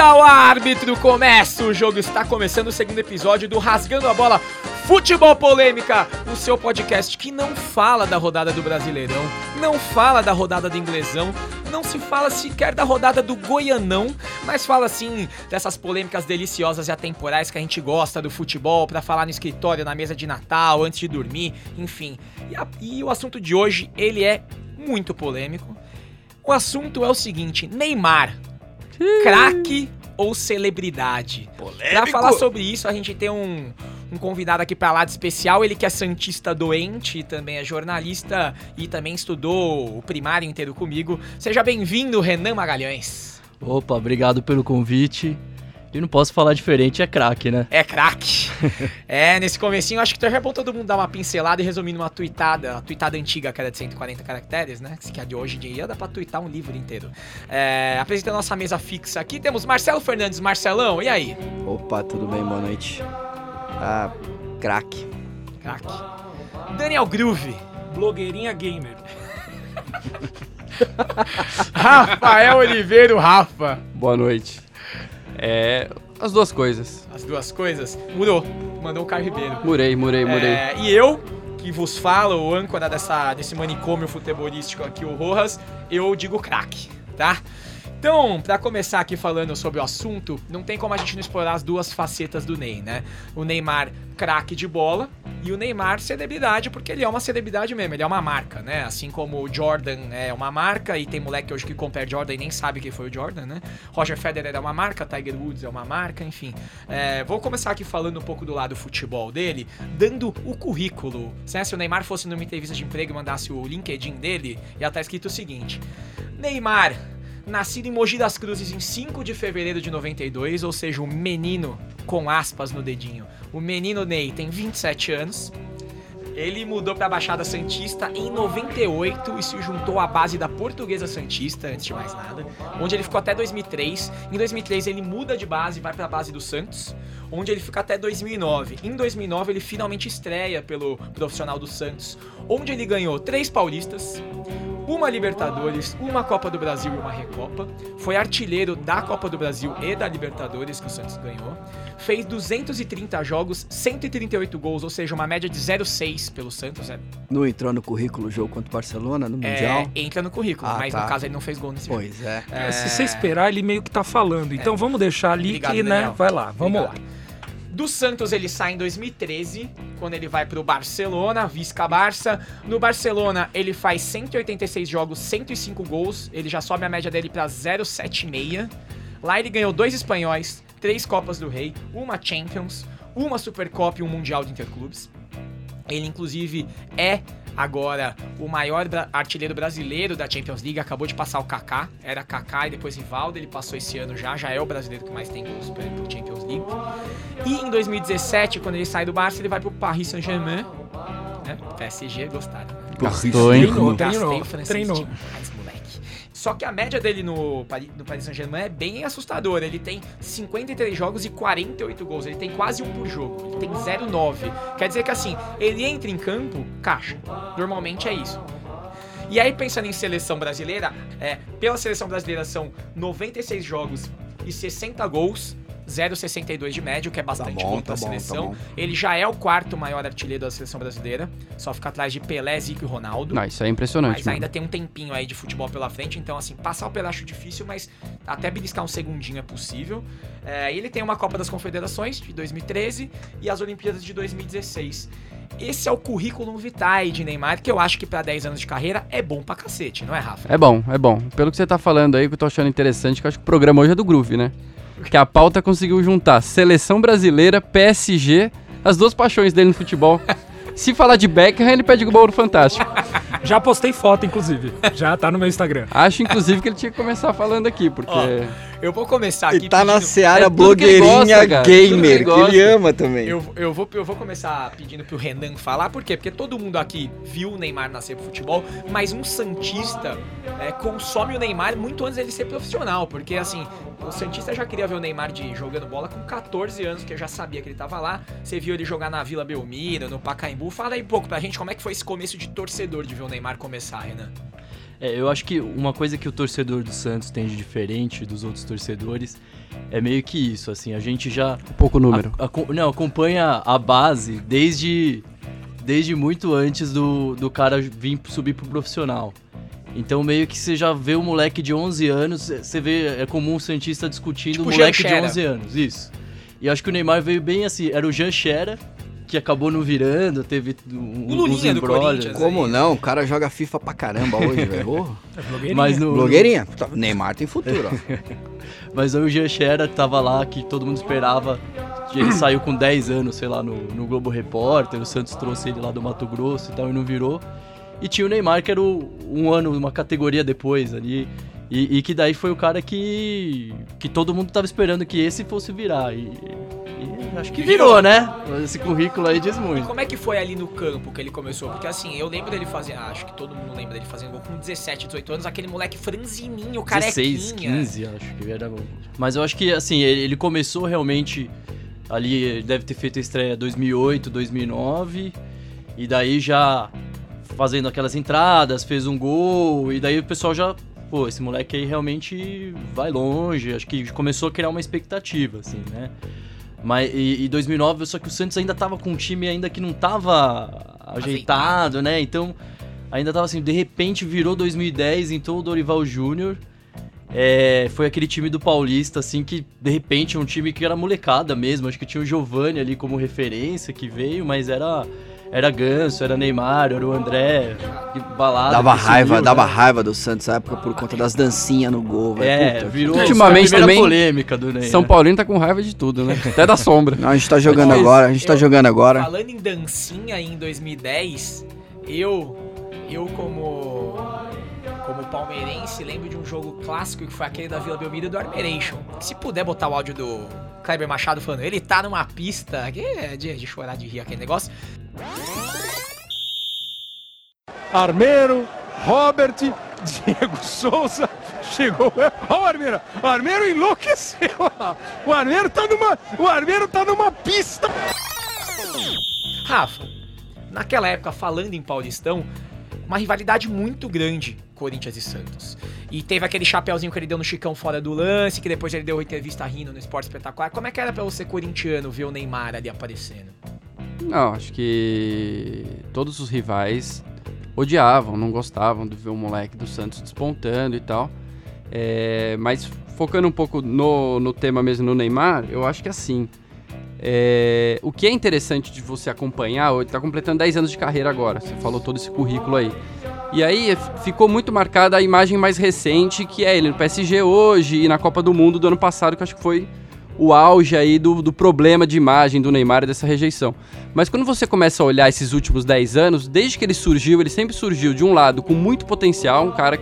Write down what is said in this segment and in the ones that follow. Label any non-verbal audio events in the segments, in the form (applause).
Apita o árbitro, começa o jogo, está começando o segundo episódio do Rasgando a Bola Futebol Polêmica, o seu podcast que não fala da rodada do Brasileirão, não fala da rodada do Inglesão, não se fala sequer da rodada do Goianão, mas fala sim dessas polêmicas deliciosas e atemporais que a gente gosta do futebol, para falar no escritório, na mesa de Natal, antes de dormir, enfim. E, a, e o assunto de hoje, ele é muito polêmico. O assunto é o seguinte: Neymar (laughs) craque ou celebridade? Pra falar sobre isso, a gente tem um, um convidado aqui pra lá de especial, ele que é santista doente, também é jornalista e também estudou o primário inteiro comigo. Seja bem-vindo, Renan Magalhães. Opa, obrigado pelo convite. E não posso falar diferente, é craque, né? É craque. (laughs) é, nesse comecinho, acho que é bom todo mundo dar uma pincelada e resumir numa tweetada, a tweetada antiga, que era de 140 caracteres, né? Que é de hoje em dia, dá pra twittar um livro inteiro. É, apresentando a nossa mesa fixa aqui, temos Marcelo Fernandes. Marcelão, e aí? Opa, tudo bem? Boa noite. Ah, craque. Craque. Daniel Groove. Blogueirinha gamer. (laughs) (laughs) Rafael Oliveira, Rafa. Boa noite. É. As duas coisas. As duas coisas. Murou. Mandou o Caio Ribeiro. Murei, murei, murei. É, e eu, que vos falo, o âncora dessa, desse manicômio futebolístico aqui, o Rojas, eu digo craque, tá? Então, para começar aqui falando sobre o assunto, não tem como a gente não explorar as duas facetas do Ney, né? O Neymar craque de bola e o Neymar celebridade, porque ele é uma celebridade mesmo, ele é uma marca, né? Assim como o Jordan é uma marca e tem moleque hoje que compra Jordan e nem sabe quem foi o Jordan, né? Roger Federer é uma marca, Tiger Woods é uma marca, enfim. É, vou começar aqui falando um pouco do lado futebol dele, dando o currículo. Né? Se o Neymar fosse numa entrevista de emprego e mandasse o LinkedIn dele, ia estar escrito o seguinte: Neymar nascido em Mogi das Cruzes em 5 de fevereiro de 92, ou seja, o menino com aspas no dedinho. O menino Ney tem 27 anos. Ele mudou para a Baixada Santista em 98 e se juntou à base da Portuguesa Santista, antes de mais nada, onde ele ficou até 2003. Em 2003 ele muda de base e vai para a base do Santos, onde ele fica até 2009. Em 2009 ele finalmente estreia pelo profissional do Santos, onde ele ganhou três paulistas, uma Libertadores, uma Copa do Brasil e uma Recopa. Foi artilheiro da Copa do Brasil e da Libertadores que o Santos ganhou. Fez 230 jogos, 138 gols, ou seja, uma média de 0,6 pelo Santos. É. Não entrou no currículo o jogo contra o Barcelona no Mundial? É, entra no currículo, ah, mas tá. no caso ele não fez gol nesse pois jogo. Pois é. é. Se você esperar, ele meio que tá falando. Então é. vamos deixar ali Obrigado, que, né? Daniel. Vai lá, vamos Obrigado. lá. Do Santos ele sai em 2013, quando ele vai pro Barcelona, Visca Barça. No Barcelona ele faz 186 jogos, 105 gols, ele já sobe a média dele para 0,76. Lá ele ganhou dois espanhóis, três Copas do Rei, uma Champions, uma Supercopa e um Mundial de Interclubes. Ele inclusive é agora o maior artilheiro brasileiro da Champions League, acabou de passar o Kaká, era Kaká e depois Rivaldo, ele passou esse ano já, já é o brasileiro que mais tem gols pela Champions League. E em 2017, quando ele sai do Barça, ele vai pro Paris Saint-Germain, né? PSG, gostaram. Né? Gostou, hein? Treinou, treinou, treinou. Só que a média dele no, no Paris Saint-Germain é bem assustadora. Ele tem 53 jogos e 48 gols. Ele tem quase um por jogo. Ele tem 0,9. Quer dizer que assim, ele entra em campo, caixa. Normalmente é isso. E aí, pensando em seleção brasileira, é, pela seleção brasileira são 96 jogos e 60 gols. 0,62 de médio, que é bastante tá bom, bom pra tá seleção. Bom, tá ele já é o quarto maior artilheiro da seleção brasileira, só fica atrás de Pelé, Zico e Ronaldo. Não, isso é impressionante. Mas mano. ainda tem um tempinho aí de futebol pela frente, então assim, passar o Pelé acho difícil, mas até beliscar um segundinho é possível. É, ele tem uma Copa das Confederações de 2013 e as Olimpíadas de 2016. Esse é o currículo vitae de Neymar, que eu acho que para 10 anos de carreira é bom pra cacete, não é, Rafa? É bom, é bom. Pelo que você tá falando aí, que eu tô achando interessante, que eu acho que o programa hoje é do Groove, né? Que a pauta conseguiu juntar seleção brasileira, PSG, as duas paixões dele no futebol. (laughs) Se falar de Beckham, ele pede o bolo fantástico. Já postei foto, inclusive. Já tá no meu Instagram. Acho, inclusive, que ele tinha que começar falando aqui, porque. Ó, eu vou começar aqui. E tá pedindo... na Seara é blogueirinha gosta, gamer, que ele, que ele, ama também. Eu, eu, vou, eu vou começar pedindo pro Renan falar, por quê? Porque todo mundo aqui viu o Neymar nascer pro futebol, mas um Santista é, consome o Neymar muito antes dele ser profissional, porque assim, o Santista já queria ver o Neymar de, jogando bola com 14 anos, que eu já sabia que ele tava lá. Você viu ele jogar na Vila Belmiro, no Pacaembu. Fala aí um pouco pra gente como é que foi esse começo de torcedor de ver o Neymar começar, Renan. É, eu acho que uma coisa que o torcedor do Santos tem de diferente dos outros torcedores é meio que isso, assim, a gente já... Um pouco número. A, a, não, acompanha a base desde, desde muito antes do, do cara vir subir pro profissional. Então meio que você já vê o moleque de 11 anos, você vê, é comum o Santista discutindo Tipo o moleque Jean de Scherer. 11 anos, isso. E eu acho que o Neymar veio bem assim, era o Jean Scherer, que acabou não virando, teve um, O Lulinha uns do. Corinthians. Como aí. não? O cara joga FIFA pra caramba hoje, velho. É blogueirinha. Mas no, Blogueirinha. Tá, Neymar tem futuro, ó. (laughs) Mas aí o Jean Scherer tava lá, que todo mundo esperava. Ele saiu com 10 anos, sei lá, no, no Globo Repórter. O Santos trouxe ele lá do Mato Grosso e tal, e não virou. E tinha o Neymar, que era o- um ano, uma categoria depois ali. E, e que daí foi o cara que. que todo mundo tava esperando que esse fosse virar. E, e acho que virou, né? Esse currículo aí diz E muito. como é que foi ali no campo que ele começou? Porque assim, eu lembro dele fazendo. ah, acho que todo mundo lembra dele fazendo gol com 17, 18 anos, aquele moleque franzininho, carequinha. 16, 15, acho que era. Mas eu acho que, assim, ele, ele começou realmente ali, ele deve ter feito a estreia 2008, 2009, e daí já fazendo aquelas entradas, fez um gol, e daí o pessoal já. Pô, esse moleque aí realmente vai longe, acho que começou a criar uma expectativa, assim, né? Mas, e, e 2009, só que o Santos ainda tava com um time ainda que não tava ajeitado, né? Então, ainda tava assim, de repente virou 2010, então o Dorival Júnior é, foi aquele time do Paulista, assim, que de repente é um time que era molecada mesmo. Acho que tinha o Giovani ali como referência que veio, mas era. Era Ganso, era Neymar, era o André, que balada. Dava que raiva, sumiu, dava né? raiva do Santos na época por conta das dancinhas no gol, velho. É, Puta. virou Ultimamente também, polêmica do Ney. São? Paulino tá com raiva de tudo, né? Até da sombra. Não, a gente tá jogando Mas agora, a gente tá eu- jogando agora. Falando em dancinha em 2010, eu, eu como, como palmeirense, lembro de um jogo clássico que foi aquele da Vila Belmiro do Armeration. Se puder botar o áudio do Kleber Machado falando, ele tá numa pista, que é de, de chorar de rir aquele negócio. Armeiro, Robert, Diego Souza, chegou. Olha o Armeiro, o Armeiro enlouqueceu. O Armeiro tá numa, o Armeiro tá numa pista. Rafa, naquela época, falando em Paulistão, uma rivalidade muito grande, Corinthians e Santos. E teve aquele chapeuzinho que ele deu no Chicão fora do lance, que depois ele deu entrevista rindo no Esporte Espetacular. Como é que era pra você, corintiano, ver o Neymar ali aparecendo? Não, acho que todos os rivais odiavam, não gostavam de ver o moleque do Santos despontando e tal. É, mas focando um pouco no, no tema mesmo no Neymar, eu acho que assim. É, o que é interessante de você acompanhar, ele tá completando 10 anos de carreira agora, você falou todo esse currículo aí. E aí f- ficou muito marcada a imagem mais recente, que é ele no PSG hoje e na Copa do Mundo do ano passado, que acho que foi o auge aí do, do problema de imagem do Neymar e dessa rejeição. Mas quando você começa a olhar esses últimos 10 anos, desde que ele surgiu, ele sempre surgiu de um lado com muito potencial, um cara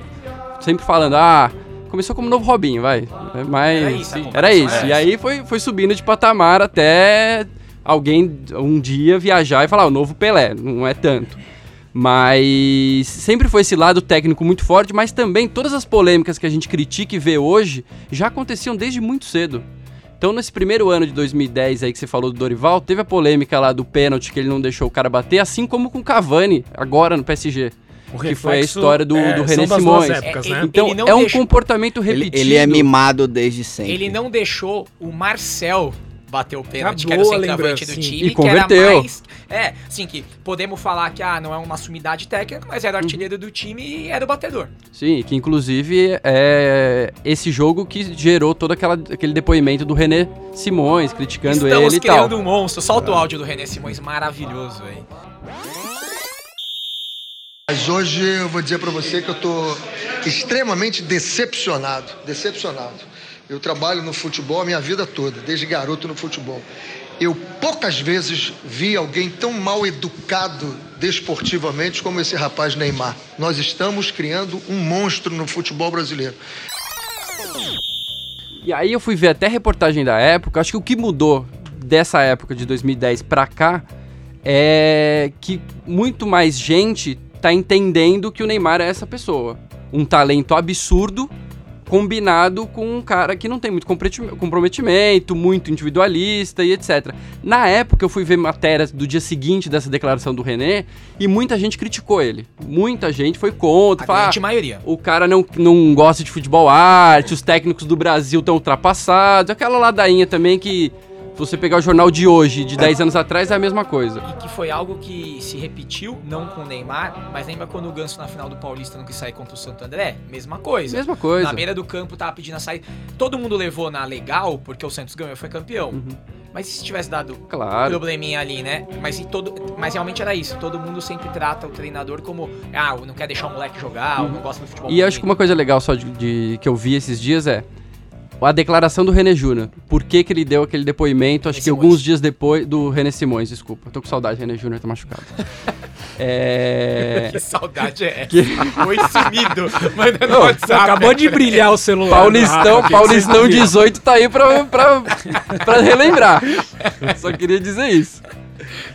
sempre falando, ah, começou como novo Robinho, vai. É, Mas Era isso, era isso. era E aí foi, foi subindo de patamar até alguém um dia viajar e falar, o novo Pelé, não é tanto. Mas sempre foi esse lado técnico muito forte, mas também todas as polêmicas que a gente critica e vê hoje já aconteciam desde muito cedo. Então, nesse primeiro ano de 2010 aí que você falou do Dorival, teve a polêmica lá do pênalti que ele não deixou o cara bater, assim como com o Cavani, agora no PSG. O que foi a história do- é, do René Simões. épocas, É, né? ele- Então, é um deixou- comportamento Ele, repetido. ele é mimado desde sempre. Ele não deixou o Marcel bater o pênalti, Ah, que era o centroavante do time, E que era converteu. mais... É, assim, que podemos falar que ah, não é uma sumidade técnica, mas era o artilheiro do time e era o batedor. Sim, que inclusive é esse jogo que gerou todo aquela, aquele depoimento do René Simões, criticando Estamos ele e tal. criando um monstro. Solta o áudio do René Simões, maravilhoso, velho. Mas hoje eu vou dizer para você que eu estou extremamente decepcionado, decepcionado. Eu trabalho no futebol a minha vida toda, desde garoto no futebol. Eu poucas vezes vi alguém tão mal educado desportivamente como esse rapaz Neymar. Nós estamos criando um monstro no futebol brasileiro. E aí eu fui ver até reportagem da época, acho que o que mudou dessa época de 2010 pra cá é que muito mais gente tá entendendo que o Neymar é essa pessoa. Um talento absurdo, combinado com um cara que não tem muito comprometimento, muito individualista e etc. Na época eu fui ver matérias do dia seguinte dessa declaração do René e muita gente criticou ele. Muita gente foi contra. A falou, grande "Ah, maioria. o cara não, não gosta de futebol arte, os técnicos do Brasil estão ultrapassados. Aquela ladainha também que, você pegar o jornal de hoje, de 10 anos atrás, é a mesma coisa. E que foi algo que se repetiu, não com o Neymar, mas lembra quando o Ganso na final do Paulista não quis sair contra o Santo André? Mesma coisa. Mesma coisa. Na beira do campo tava pedindo a sair. Todo mundo levou na legal, porque o Santos ganhou e foi campeão. Uhum. Mas se tivesse dado Claro. probleminha ali, né? Mas, e todo, mas realmente era isso. Todo mundo sempre trata o treinador como, ah, não quer deixar o moleque jogar, ou não gosta do futebol. Uhum. E acho que uma coisa legal só de, de- que eu vi esses dias é a declaração do René Júnior. Por que, que ele deu aquele depoimento? Acho René que Simões. alguns dias depois. Do René Simões, desculpa. Tô com saudade, René Júnior tá machucado. (laughs) é. (laughs) Que saudade é essa? Foi sumido. Mandando Não, WhatsApp. Acabou de brilhar o celular. Paulistão, Ah, que Paulistão que você viu? 18 tá aí pra, pra, pra relembrar. (laughs) Só queria dizer isso.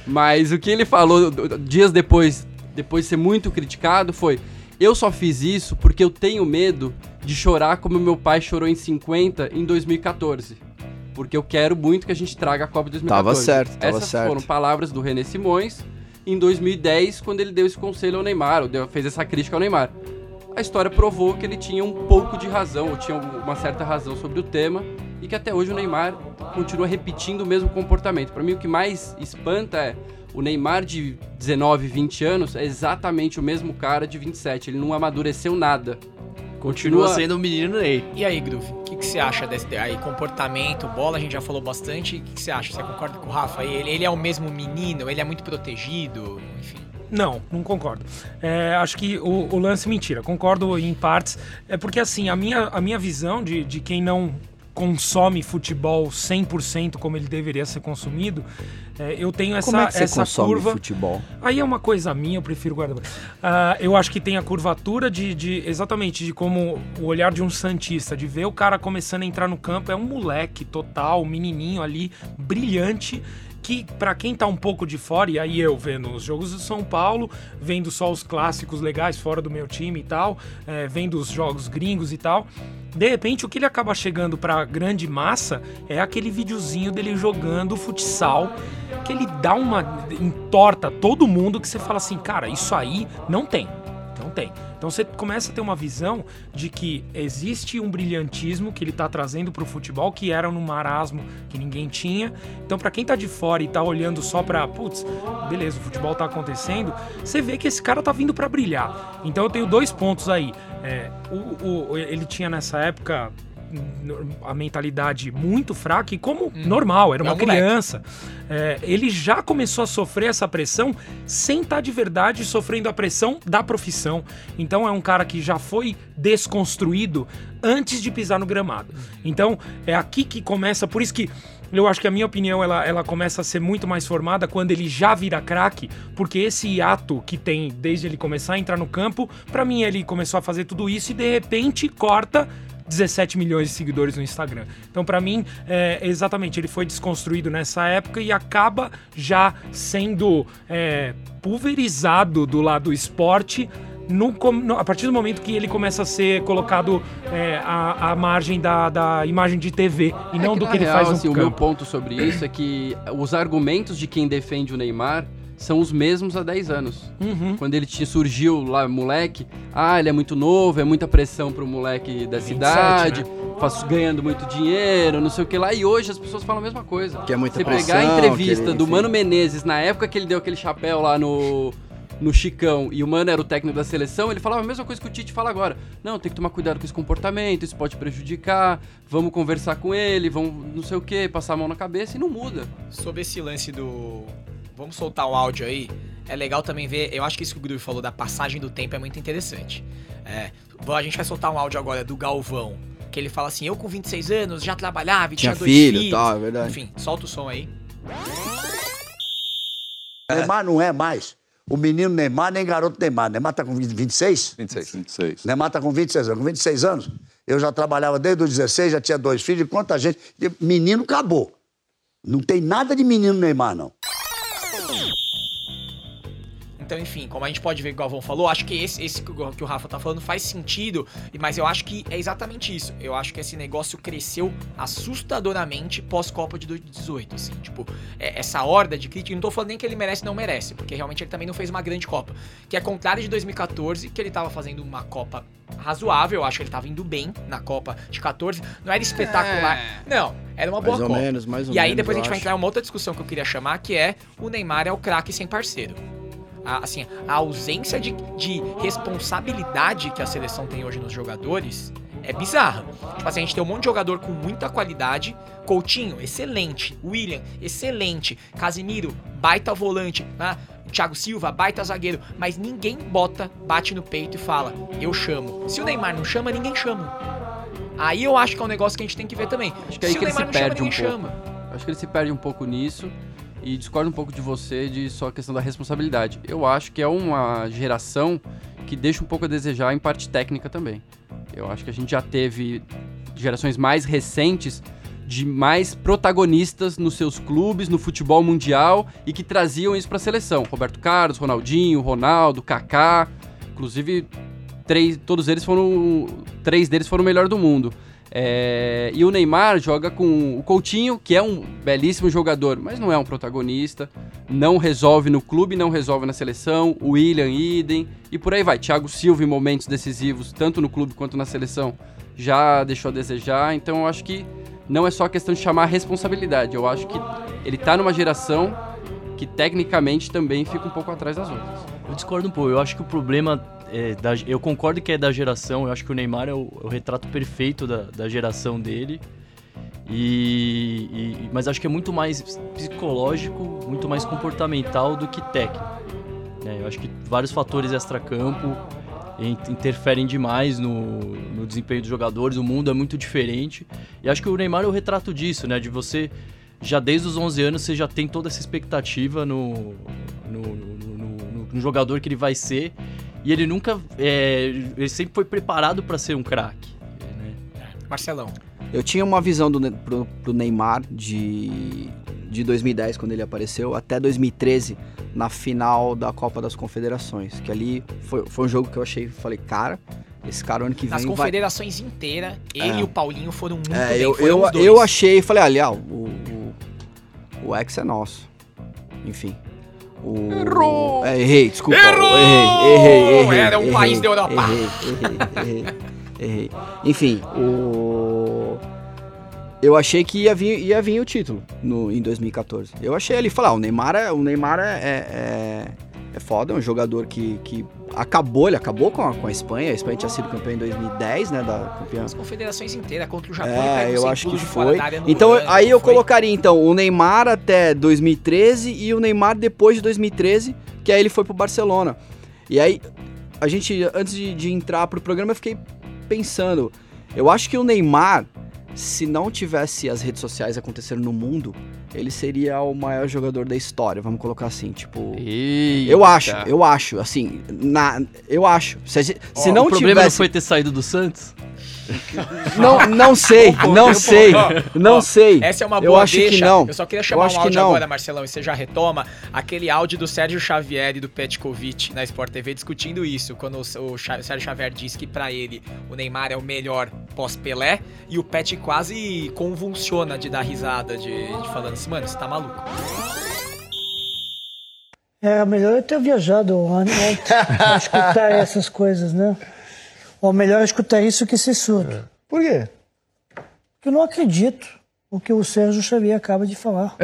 Mas o que ele falou dias depois, depois de ser muito criticado, foi: eu só fiz isso porque eu tenho medo de chorar como meu pai chorou em 50 em 2014. Porque eu quero muito que a gente traga a Copa de 2014. Tava certo, tava Essas certo. foram palavras do René Simões em 2010, quando ele deu esse conselho ao Neymar, ou deu- fez essa crítica ao Neymar a história provou que ele tinha um pouco de razão, ou tinha uma certa razão sobre o tema, e que até hoje o Neymar continua repetindo o mesmo comportamento. Pra mim, o que mais espanta é o Neymar de 19, 20 anos é exatamente o mesmo cara de 27. Ele não amadureceu nada. Continua sendo o menino Ney. E aí, Groove, o que, que você acha desse aí, comportamento, bola, a gente já falou bastante. O que, que você acha? Você concorda com o Rafa? Ele, ele é o mesmo menino? Ele é muito protegido? Enfim. Não, não concordo. É, acho que o, o lance mentira. Concordo em partes. É porque assim, a minha, a minha visão de, de quem não consome futebol 100% como ele deveria ser consumido, é, eu tenho essa, Como é que você essa consome curva. futebol? Aí é uma coisa minha, eu prefiro guardar. Ah, eu acho que tem a curvatura de, de- exatamente de como o olhar de um santista, de ver o cara começando a entrar no campo, é um moleque total, um menininho ali, brilhante. Que pra quem tá um pouco de fora, e aí eu vendo os jogos do São Paulo, vendo só os clássicos legais fora do meu time e tal, é, vendo os jogos gringos e tal, de repente o que ele acaba chegando pra grande massa é aquele videozinho dele jogando futsal, que ele dá uma. entorta todo mundo que você fala assim, cara, isso aí não tem. Não tem. Então você começa a ter uma visão de que existe um brilhantismo que ele tá trazendo pro futebol que era no marasmo que ninguém tinha. Então para quem tá de fora e tá olhando só pra, putz, beleza, o futebol tá acontecendo, você vê que esse cara tá vindo pra brilhar. Então eu tenho dois pontos aí. É, o- o- ele tinha nessa época a mentalidade muito fraca e como normal, era É uma um moleque. criança. É, ele já começou a sofrer essa pressão sem estar de verdade sofrendo a pressão da profissão. Então é um cara que já foi desconstruído antes de pisar no gramado. Então é aqui que começa, por isso que eu acho que a minha opinião ela, ela começa a ser muito mais formada quando ele já vira craque, porque esse hiato que tem desde ele começar a entrar no campo, pra mim ele começou a fazer tudo isso e de repente corta 17 milhões de seguidores no Instagram. Então, pra mim, é, exatamente, ele foi desconstruído nessa época e acaba já sendo é, pulverizado do lado do esporte. No no- a partir do momento que ele começa a ser colocado é, à, à margem da, da imagem de TV e não É do que ele real, faz no assim, O meu campo. ponto sobre isso é que os argumentos de quem defende o Neymar são os mesmos há 10 anos. Uhum. Quando ele tinha, surgiu lá, moleque, ah, ele é muito novo, é muita pressão pro moleque da 27, cidade, né? faz- ganhando muito dinheiro, não sei o que lá. E hoje as pessoas falam a mesma coisa. Que é muita Você pressão, pegar a entrevista que ele, do. Mano Menezes, na época que ele deu aquele chapéu lá no, no Chicão, e o Mano era o técnico da seleção, ele falava a mesma coisa que o Tite fala agora. Não, tem que tomar cuidado com esse comportamento, isso pode prejudicar, vamos conversar com ele, vamos não sei o que, passar a mão na cabeça e não muda. Sobre esse lance do. Vamos soltar o áudio aí. É legal também ver. Eu acho que isso que o Groove falou da passagem do tempo é muito interessante. É, a gente vai soltar um áudio agora do Galvão. Que ele fala assim: Eu com 26 anos já trabalhava e tinha, Tinha dois filho e filhos. tal, é verdade. Enfim, solta o som aí. Neymar não é mais. O menino Neymar nem garoto Neymar. Neymar tá com 20 26? 26. 26. Neymar tá com 26 anos. Com 26 anos, eu já trabalhava desde os 16, já tinha dois filhos. E quanta gente. Menino acabou. Não tem nada de menino Neymar, não. Então, enfim, como a gente pode ver que o Galvão falou, acho que esse, esse que o que o Rafa tá falando faz sentido, e- mas eu acho que é exatamente isso. Eu acho que esse negócio cresceu assustadoramente pós-Copa de 2018, assim, tipo, é- essa horda de crítica, não tô falando nem que ele merece não merece, porque realmente ele também não fez uma grande Copa, que é contrário de 2014, que ele tava fazendo uma Copa razoável, eu acho que ele tava indo bem na Copa de 14, não era espetacular, não, era uma boa Mais ou Copa. menos, mais ou E aí menos, depois a gente vai entrar em uma outra discussão que eu queria chamar, que é o Neymar é o craque sem parceiro. A, assim, a ausência de, de responsabilidade que a seleção tem hoje nos jogadores é bizarra. Tipo assim, a gente tem um monte de jogador com muita qualidade. Coutinho, excelente. William, excelente. Casimiro, baita volante. né? Thiago Silva, baita zagueiro. Mas ninguém bota, bate no peito e fala, eu chamo. Se o Neymar não chama, ninguém chama. Aí eu acho que é um negócio que a gente tem que ver também. Acho que é aí se que o ele se Neymar não chama, perde um ninguém pouco. chama. Acho que ele se perde um pouco nisso e discordo um pouco de você de só a questão da responsabilidade. Eu acho que é uma geração que deixa um pouco a desejar em parte técnica também. Eu acho que a gente já teve gerações mais recentes de mais protagonistas nos seus clubes, no futebol mundial e que traziam isso para a seleção. Roberto Carlos, Ronaldinho, Ronaldo, Kaká, inclusive três, todos eles foram, três deles foram o melhor do mundo. É, e o Neymar joga com o Coutinho, que é um belíssimo jogador, mas não é um protagonista, não resolve no clube, não resolve na seleção, o William idem, e por aí vai. Thiago Silva em momentos decisivos, tanto no clube quanto na seleção, já deixou a desejar, então eu acho que não é só questão de chamar a responsabilidade, eu acho que ele tá numa geração que tecnicamente também fica um pouco atrás das outras. Eu discordo um pouco. Eu acho que o problema é da, eu concordo que é da geração. Eu acho que o Neymar é o, é o retrato perfeito da, da geração dele. E, e- mas acho que é muito mais psicológico, muito mais comportamental do que técnico. né? Eu acho que vários fatores extracampo in- interferem demais no, no desempenho dos jogadores. O mundo é muito diferente. E acho que o Neymar é o retrato disso, né? De você já desde os 11 anos você já tem toda essa expectativa no- no- no jogador que ele vai ser e ele nunca é, ele sempre foi preparado para ser um craque né? Marcelão. Eu tinha uma visão do, pro, pro Neymar de, de 2010, quando ele apareceu, até 2013, na final da Copa das Confederações. Que ali foi, foi um jogo que eu achei, falei, cara, esse cara ano que vem Nas vai... confederações inteiras, ele É. e o Paulinho foram muito É, bem. eu, foram eu, os dois. eu achei, falei, ali, ó, o, o, o ex é nosso. Enfim. O... Errou! É, errei, desculpa. Errou! Errei, errei, errei. Era um errei, país da Europa. Errei, errei, errei, errei. Enfim, o... Eu achei que ia vir, ia vir o título no, em 2014. Eu achei ali, falar, o Neymar é, o Neymar é, é, é, é foda, é um jogador que, que acabou, ele acabou com a, com a Espanha. A Espanha tinha sido campeã em 2010, né, da campeã As confederações inteiras contra o Japão. é, eu acho que foi. Então, aí eu foi. colocaria, então, o Neymar até 2013 e o Neymar depois de 2013, que aí ele foi pro Barcelona. E aí, a gente, antes de, de entrar pro programa, eu fiquei pensando, eu acho que o Neymar, se não tivesse as redes sociais acontecendo no mundo, ele seria o maior jogador da história, vamos colocar assim, tipo... Eu acho, eu acho, assim, na, eu acho. Se, se Ó, não o problema tivesse... não foi ter saído do Santos Não, não sei, não sei, não sei. Essa é uma Eu boa acho que deixa. não. Eu só queria Eu chamar acho um que áudio agora, Marcelão, e você já retoma aquele áudio do Sérgio Xavier e do Petkovic na Sport TV discutindo isso, quando o, Sérgio Xavier disse que pra ele o Neymar é o melhor pós-Pelé e o Pet quase convulsiona de dar risada, de, de falando assim, mano, você tá maluco. É melhor eu ter viajado antes (laughs) pra escutar essas coisas, né? Ou melhor escutar isso que ser surdo. Por quê? Porque eu não acredito o que o Sérgio Xavier acaba de falar.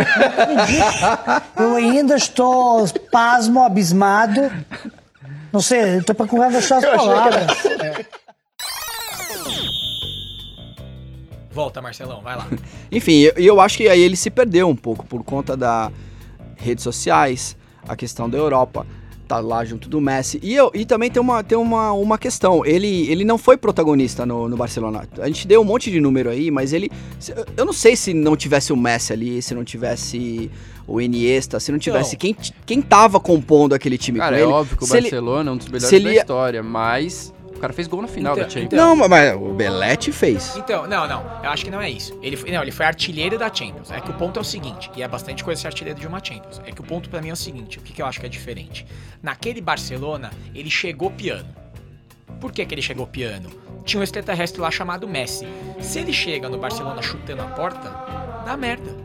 Eu. Eu ainda estou pasmo, abismado. Não sei, eu tô procurando achar as palavras. Volta, Marcelão, vai lá. (laughs) Enfim, e eu, e eu acho que aí ele se perdeu um pouco por conta das redes sociais, a questão da Europa, tá lá junto do Messi. E, eu, e também tem, uma, tem uma, uma questão, ele, ele não foi protagonista no, no Barcelona. A gente deu um monte de número aí, mas ele... Eu não sei se não tivesse o Messi ali, se não tivesse o Iniesta, se não tivesse quem, quem tava compondo aquele time Cara, com é ele. óbvio que o ele- Barcelona é um dos melhores ele da ia- história, mas O cara fez gol na final Então- da Champions. então- Não, mas o Belete fez. Então, não, não. Eu acho que não é isso. Ele foi, não, ele foi artilheiro da Champions. É que o ponto é o seguinte, e é bastante coisa ser artilheiro de uma Champions. É que o ponto pra mim é o seguinte, o que, que eu acho que é diferente? Naquele Barcelona, ele chegou piano. Por que, que ele chegou piano? Tinha um extraterrestre lá chamado Messi. Se ele chega no Barcelona chutando a porta, dá merda.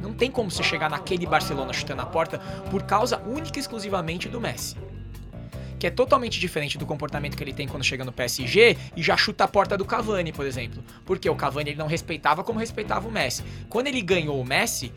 Não tem como você chegar naquele Barcelona chutando a porta por causa única e exclusivamente do Messi que é totalmente diferente do comportamento que ele tem quando chega no PSG e já chuta a porta do Cavani, por exemplo. Porque o Cavani ele não respeitava como respeitava o Messi. Quando ele ganhou o Messi,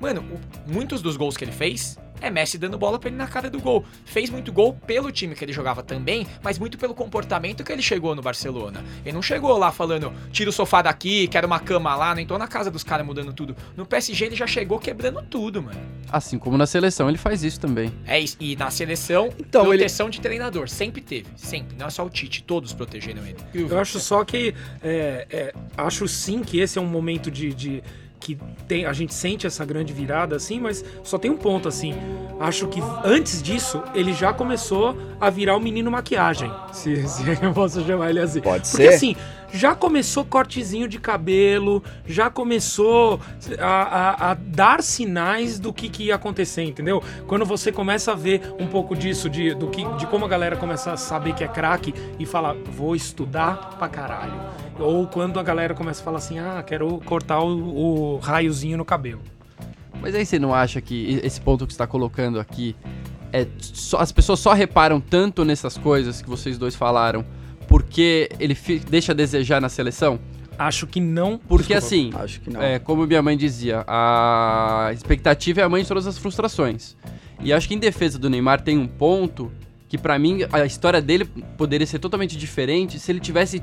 mano, o- muitos dos gols que ele fez é Messi dando bola pra ele na cara do gol. Fez muito gol pelo time que ele jogava também, mas muito pelo comportamento que ele chegou no Barcelona. Ele não chegou lá falando, tira o sofá daqui, quero uma cama lá, não entrou na casa dos caras mudando tudo. No PSG ele já chegou quebrando tudo, mano. Assim como na seleção ele faz isso também. É isso. E na seleção, Então, ele- proteção de treinador. Sempre teve. Sempre. Não é só o Tite. Todos protegeram ele. Eu acho só que. é, é, acho sim que esse é um momento de. de- que tem, a gente sente essa grande virada, assim, mas só tem um ponto, assim. Acho que antes disso, ele já começou a virar o menino maquiagem. Se, se (laughs) eu posso chamar ele assim. Pode Porque ser. assim, já começou cortezinho de cabelo, já começou a, a- a dar sinais do que, que ia acontecer, entendeu? Quando você começa a ver um pouco disso, de, do que, de como a galera começa a saber que é craque e fala, vou estudar pra caralho. Ou quando a galera começa a falar assim, ah, quero cortar o, o raiozinho no cabelo. Mas aí você não acha que esse ponto que está colocando aqui é só- as pessoas só reparam tanto nessas coisas que vocês dois falaram porque ele deixa a desejar na seleção? Acho que não. Porque Desculpa. assim, Acho que não. é, como minha mãe dizia, a expectativa é a mãe de todas as frustrações. E acho que em defesa do Neymar tem um ponto que pra mim a história dele poderia ser totalmente diferente se ele tivesse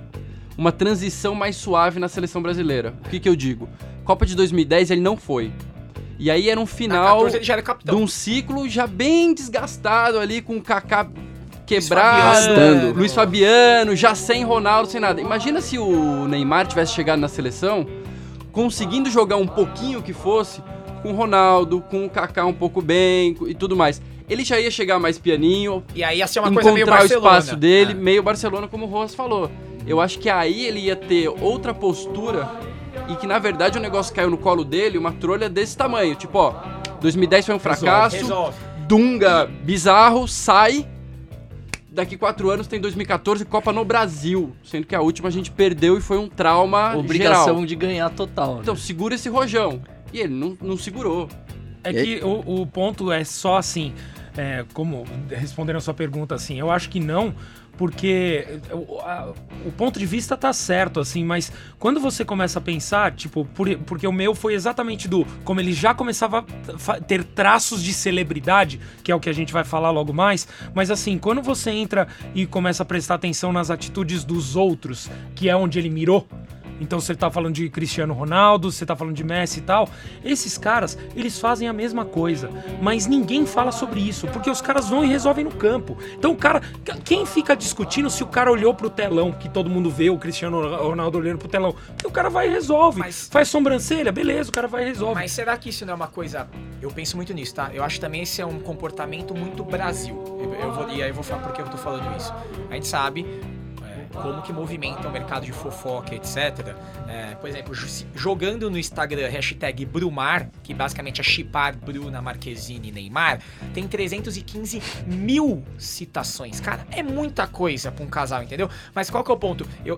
uma transição mais suave na seleção brasileira. O que que eu digo? Copa de 2010 ele não foi. E aí era um Na final 14 ele já era de um ciclo já bem desgastado ali com o Kaká Fabiano. quebrado, Luiz Fabiano, já sem Ronaldo, sem nada. Imagina se o Neymar tivesse chegado na seleção conseguindo jogar um pouquinho que fosse com o Ronaldo, com o Kaká um pouco bem e tudo mais. Ele já ia chegar mais pianinho, E aí ia ser uma coisa meio encontrar o Barcelona. espaço dele, É. meio Barcelona, como o Rojas falou. Eu acho que aí ele ia ter outra postura e que na verdade o negócio caiu no colo dele, uma trolha desse tamanho. Tipo, ó, 2010 foi um fracasso, Resolve. Dunga bizarro, sai. Daqui quatro anos tem 2014 Copa no Brasil, sendo que a última a gente perdeu e foi um trauma Obrigação geral. de ganhar total. né? Então segura esse rojão. E ele não, não segurou. É que o, o ponto é só assim, é, como respondendo a sua pergunta assim, eu acho que não, porque o, a- o ponto de vista tá certo, assim, mas quando você começa a pensar, tipo, por- porque o meu foi exatamente do, como ele já começava a ter traços de celebridade, que é o que a gente vai falar logo mais, mas assim, quando você entra e começa a prestar atenção nas atitudes dos outros, que é onde ele mirou, então você tá falando de Cristiano Ronaldo, você tá falando de Messi e tal. Esses caras, eles fazem a mesma coisa, mas ninguém fala sobre isso, porque os caras vão e resolvem no campo. Então o cara, quem fica discutindo se o cara olhou pro telão, que todo mundo vê o Cristiano Ronaldo olhando pro telão? O cara vai e resolve. Mas- Faz sobrancelha, beleza, o cara vai e resolve. Mas será que isso não é uma coisa. Eu penso muito nisso, tá? Eu acho também esse é um comportamento muito Brasil. Eu, eu vou, e aí eu vou falar por que eu tô falando isso. A gente sabe como que movimenta o mercado de fofoca, etc. É, por exemplo, jogando no Instagram hashtag Brumar, que basicamente é chipar Bruna Marquezine e Neymar, tem 315 mil citações. Cara, é muita coisa pra um casal, entendeu? Mas qual que é o ponto? Eu,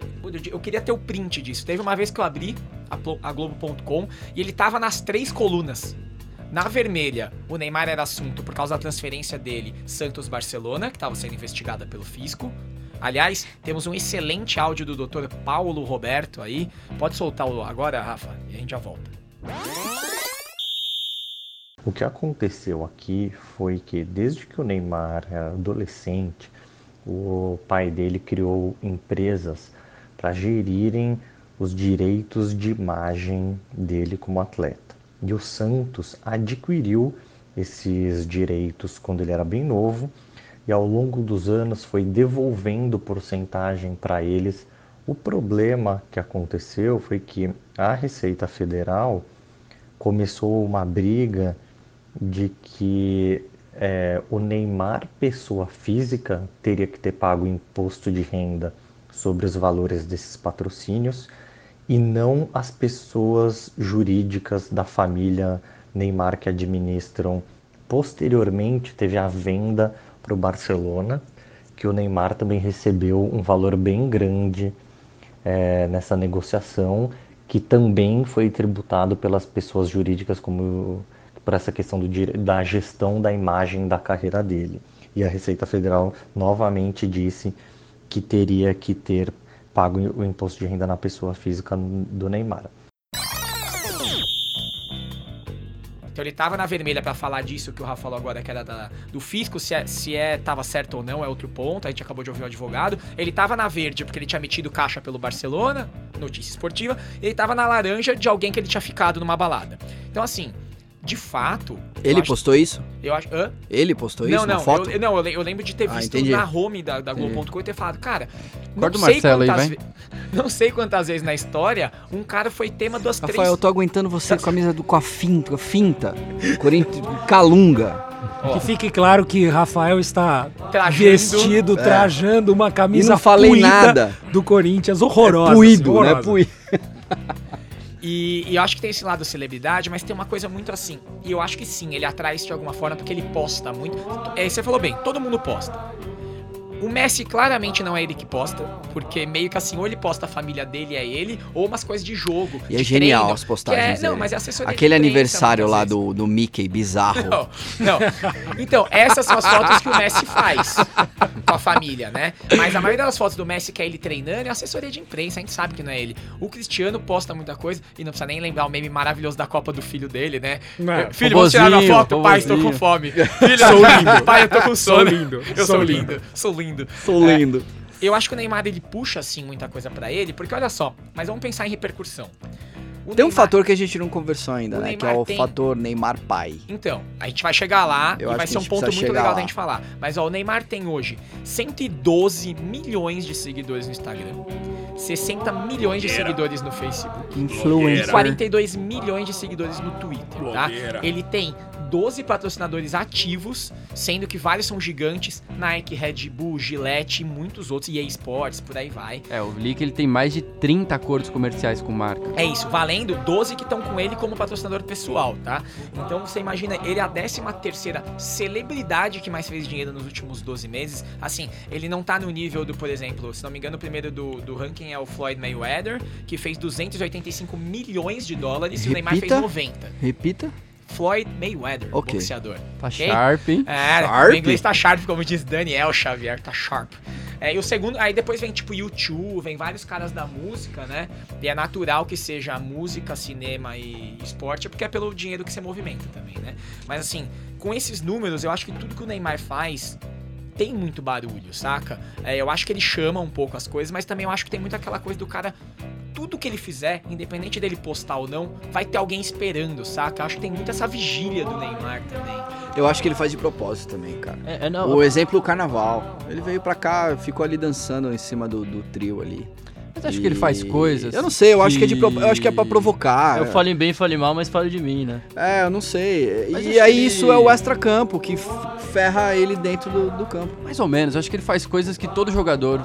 eu queria ter o print disso. Teve uma vez que eu abri a Globo.com e ele tava nas três colunas. Na vermelha, o Neymar era assunto por causa da transferência dele Santos-Barcelona, que estava sendo investigada pelo fisco. Aliás, temos um excelente áudio do Dr. Paulo Roberto aí. Pode soltar agora, Rafa, e a gente já volta. O que aconteceu aqui foi que desde que o Neymar era adolescente, o pai dele criou empresas para gerirem os direitos de imagem dele como atleta. E o Santos adquiriu esses direitos quando ele era bem novo e ao longo dos anos foi devolvendo porcentagem para eles. O problema que aconteceu foi que a Receita Federal começou uma briga de que é, o Neymar, pessoa física, teria que ter pago imposto de renda sobre os valores desses patrocínios e não as pessoas jurídicas da família Neymar que administram. Posteriormente, teve a venda para o Barcelona, que o Neymar também recebeu um valor bem grande é, nessa negociação, que também foi tributado pelas pessoas jurídicas como por essa questão do, da gestão da imagem da carreira dele. E a Receita Federal novamente disse que teria que ter pago o imposto de renda na pessoa física do Neymar. Então ele tava na vermelha para falar disso que o Rafa falou agora, que era da, do fisco, se é, se é tava certo ou não, é outro ponto. A gente acabou de ouvir o advogado. Ele tava na verde porque ele tinha metido caixa pelo Barcelona, notícia esportiva. Ele tava na laranja de alguém que ele tinha ficado numa balada. Então, assim, de fato. Ele postou isso? Eu acho. Hã? Ele postou não, isso? Não, na foto? Eu, não, eu, lembro de ter Ah, visto entendi. na home da, da Globo.com e ter falado, cara, não Corta sei, Marcelo aí, quantas ve- (laughs) não sei quantas vezes na história um cara foi tema das três. Rafael, eu tô aguentando você com a camisa do, com a finta, finta. Corinthians, Calunga. Que fique claro que Rafael está Trajando. vestido, É. trajando uma camisa E não falei nada. do Corinthians, horrorosa. Puído, assim, né? horrorosa. Puído. (laughs) E, e eu acho que tem esse lado celebridade, mas tem uma coisa muito assim. E eu acho que sim, ele atrai isso de alguma forma porque ele posta muito. É, você falou bem, todo mundo posta. O Messi claramente não é ele que posta, porque meio que assim, ou ele posta a família dele, é ele, ou umas coisas de jogo. E é de genial treino, as que postagens É, não, mas é assessoria de Aquele aniversário lá do, do Mickey, bizarro. Não, não. Então, essas são as fotos que o Messi faz com a família, né? Mas a maioria das fotos do Messi que é ele treinando é assessoria de imprensa, a gente sabe que não é ele. O Cristiano posta muita coisa e não precisa nem lembrar o meme maravilhoso da Copa do filho dele, né? É, filho, vamos tirar uma foto, pai, estou com fome. (laughs) Filho, sou (laughs) lindo. Pai, eu tô com Sou sono. lindo, Eu sou sou lindo. lindo, sou lindo. Sou É, lindo. eu acho que o Neymar ele puxa assim muita coisa pra ele, porque olha só, mas vamos pensar em repercussão. O Tem um Neymar- fator que a gente não conversou ainda, né? Que é Neymar o tem- fator Neymar pai. Então, a gente vai chegar lá Eu e vai ser um ponto muito legal lá. da gente falar. Mas ó, o Neymar tem hoje 112 milhões de seguidores no Instagram, 60 milhões de seguidores no Facebook, Influencer. 42 milhões de seguidores no Twitter, tá? Ele tem 12 patrocinadores ativos, sendo que vários são gigantes, Nike, Red Bull, Gillette e muitos outros, EA Sports, por aí vai. É, eu li que ele tem mais de 30 acordos comerciais com marca. É isso, valendo 12 que estão com ele como patrocinador pessoal, tá? Então você imagina, ele é a 13 terceira celebridade que mais fez dinheiro nos últimos 12 meses. Assim, ele não tá no nível do, por exemplo, se não me engano, o primeiro do, do ranking é o Floyd Mayweather, que fez 285 milhões de dólares e o Neymar fez Repita. 90. Repita. Floyd Mayweather, Ok. boxeador. Tá Ok? sharp, hein? É, Sharp? o inglês tá sharp, como diz Daniel Xavier, tá sharp. É, e o segundo, aí depois vem tipo YouTube, vem vários caras da música, né? E é natural que seja música, cinema e esporte, porque é pelo dinheiro que você movimenta também, né? Mas assim, com esses números, eu acho que tudo que o Neymar faz tem muito barulho, saca? É, eu acho que ele chama um pouco as coisas, mas também eu acho que tem muito aquela coisa do cara. Tudo que ele fizer, independente dele postar ou não, vai ter alguém esperando, saca? Eu acho que tem muito essa vigília do Neymar também. Eu acho que ele faz de propósito também, cara. É, é, não, O exemplo, o carnaval. Ele veio pra cá, ficou ali dançando em cima do, do trio ali. Mas acho que ele faz E- coisas. Eu não sei, eu acho que é de que- pro- eu acho que é pra provocar. eu falo em bem, falo em mal, mas falo de mim, né? É, eu não sei. Mas e aí que isso é o extra-campo, que ferra ele dentro do, do campo. Mais ou menos. Eu acho que ele faz coisas que todo jogador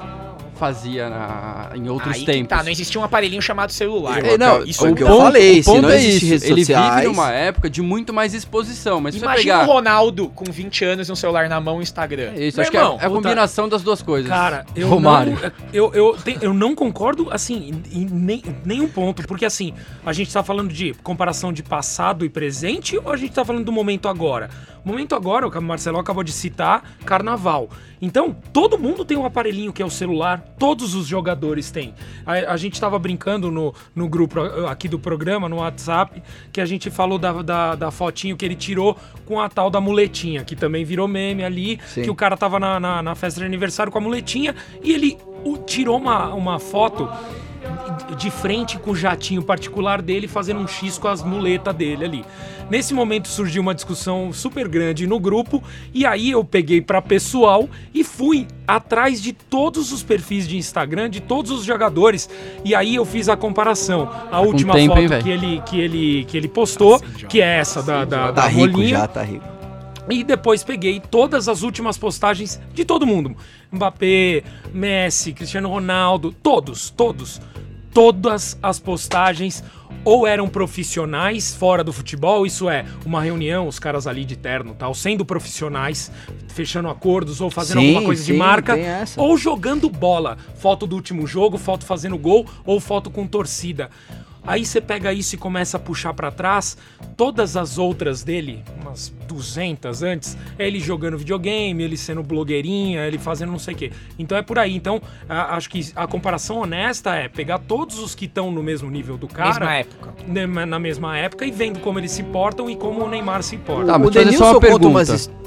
fazia na- em outros Aí que tempos. tá, não existia um aparelhinho chamado celular. É, não, isso é o que eu ponto- falei, o se ponto não é existe isso. redes Ele sociais- vive numa época de muito mais exposição, mas Imagina pegar... o Ronaldo com 20 anos e um celular na mão e Instagram. É isso, Meu acho que é, irmão, é a combinação das duas coisas. Cara, eu Romário. não, eu, eu, eu não concordo, assim, em, em nem, nenhum ponto. Porque, assim, a gente tá falando de comparação de passado e presente ou a gente tá falando do momento agora? O momento agora, o que o Marcelo acabou de citar, carnaval. Então, todo mundo tem um aparelhinho que é o celular, todos os jogadores têm. A, a gente tava brincando no, no grupo aqui do programa, no WhatsApp, que a gente falou da, da, da fotinho que ele tirou com a tal da muletinha, que também virou meme ali, Sim. que o cara tava na, na, na festa de aniversário com a muletinha e ele o- tirou uma, uma foto de frente com o jatinho particular dele fazendo um X com as muletas dele ali. Nesse momento surgiu uma discussão super grande no grupo e aí eu peguei pra pessoal e fui atrás de todos os perfis de Instagram de todos os jogadores e aí eu fiz a comparação. A com última tempo, foto hein, que ele que ele que ele postou, Assim, que é essa da da, Tá da rico rolinha. já, tá rico. E depois peguei todas as últimas postagens de todo mundo. Mbappé, Messi, Cristiano Ronaldo, todos, todos. Todas as postagens ou eram profissionais fora do futebol, isso é, uma reunião, os caras ali de terno tal, sendo profissionais, fechando acordos ou fazendo Sim, alguma coisa de sim, marca, tem essa. ou jogando bola. Foto do último jogo, foto fazendo gol ou foto com torcida. Aí você pega isso e começa a puxar pra trás, todas as outras dele, umas 200 antes, é ele jogando videogame, ele sendo blogueirinha, ele fazendo não sei o quê. Então é por aí. Então, a- acho que a comparação honesta é pegar todos os que estão no mesmo nível do cara, Mesma época. na- na mesma época, e vendo como eles se portam e como o Neymar se porta. Tá, mas O só uma conta umas pergunta.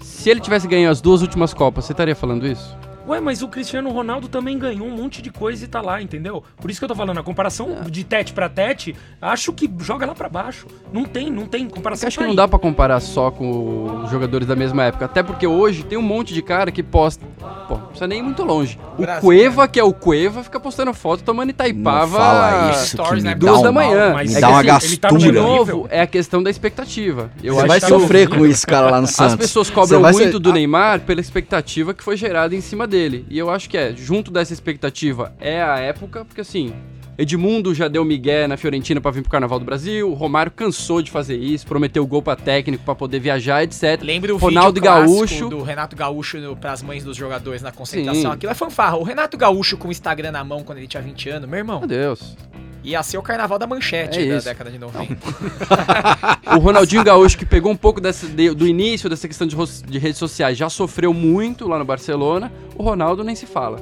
Se ele tivesse ganho as duas últimas Copas, você estaria falando isso? Ué, mas o Cristiano Ronaldo também ganhou um monte de coisa e tá lá, entendeu? Por isso que eu tô falando, a comparação de tete pra tete, acho que joga lá pra baixo. Não tem, não tem comparação. Eu acho que tá não aí. dá pra comparar só com os jogadores da mesma época. Até porque hoje tem um monte de cara que posta. Pô, não precisa nem ir muito longe. O Brasil, Cueva, que é o Cueva, fica postando foto tomando Itaipava. Não fala isso Stories, né? Duas um- da manhã. mas É dá uma assim, ele tá gastura. De novo, é a questão da expectativa. Eu Você acho vai que sofrer com isso, cara, lá no Santos. As pessoas cobram muito ser- do Neymar pela expectativa que foi gerada em cima dele. E eu acho que é, junto dessa expectativa, é a época, porque assim, Edmundo já deu migué na Fiorentina pra vir pro Carnaval do Brasil, o Romário cansou de fazer isso, prometeu gol pra técnico pra poder viajar, etc. Lembra o Ronaldo Gaúcho. do Renato Gaúcho no, pras mães dos jogadores na concentração? Sim. Aquilo é fanfarra. O Renato Gaúcho com o Instagram na mão quando ele tinha 20 anos, meu irmão, Meu Deus. Ia ser o carnaval da manchete É da isso. década de 90. (laughs) O Ronaldinho Gaúcho, que pegou um pouco dessa, de- do início dessa questão de, de redes sociais, já sofreu muito lá no Barcelona. O Ronaldo nem se fala.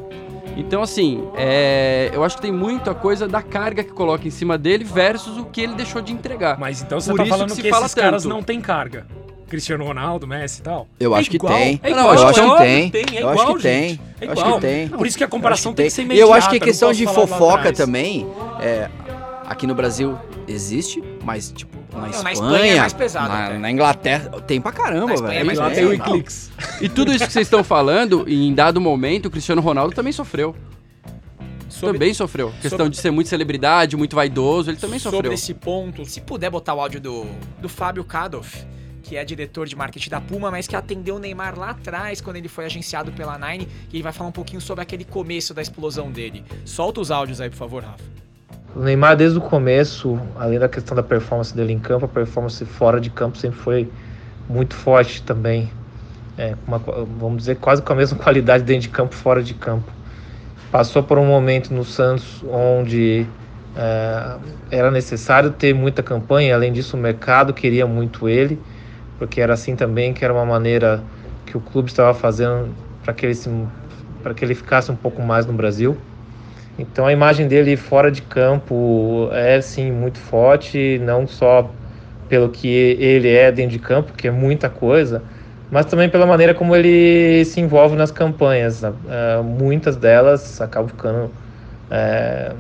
Então, assim, é, eu acho que tem muita coisa da carga que coloca em cima dele versus o que ele deixou de entregar. Mas então você Por tá falando que que, se fala esses caras tanto. não têm carga. Cristiano Ronaldo, Messi e tal. Eu É acho que tem. É Não, eu acho que tem. é Eu acho igual, que tem. É Eu acho que tem. Por isso que a comparação tem que ser E imediata. eu acho que a questão de fofoca também, é, aqui no Brasil existe, mas tipo, na na Espanha, Espanha é mais pesado na, na Inglaterra, tem pra caramba, Espanha velho. é Lá É, tem o. Eclipse. E tudo isso que vocês estão falando, em dado momento, o Cristiano Ronaldo também sofreu. Sobre- também sofreu. Questão sobre- de ser muito celebridade, muito vaidoso, ele também Sobre sofreu. esse ponto, se puder botar o áudio do, do Fábio Kadoff, que é diretor de marketing da Puma, mas que atendeu o Neymar lá atrás, quando ele foi agenciado pela Nine, e ele vai falar um pouquinho sobre aquele começo da explosão dele. Solta os áudios aí, por favor, Rafa. O Neymar, desde o começo, além da questão da performance dele em campo, a performance fora de campo sempre foi muito forte também. É, uma, vamos dizer, quase com a mesma (laughs) qualidade dentro de campo, fora de campo. Passou por um momento no Santos onde é, era necessário ter muita campanha, além disso, o mercado queria muito ele, porque era assim também que era uma maneira que o clube estava fazendo para que ele se para que ele ficasse um pouco mais no Brasil. Então a imagem dele fora de campo é sim muito forte, não só pelo que ele é dentro de campo, que é muita coisa, mas também pela maneira como ele se envolve nas campanhas. Uh, muitas delas acabam ficando uh,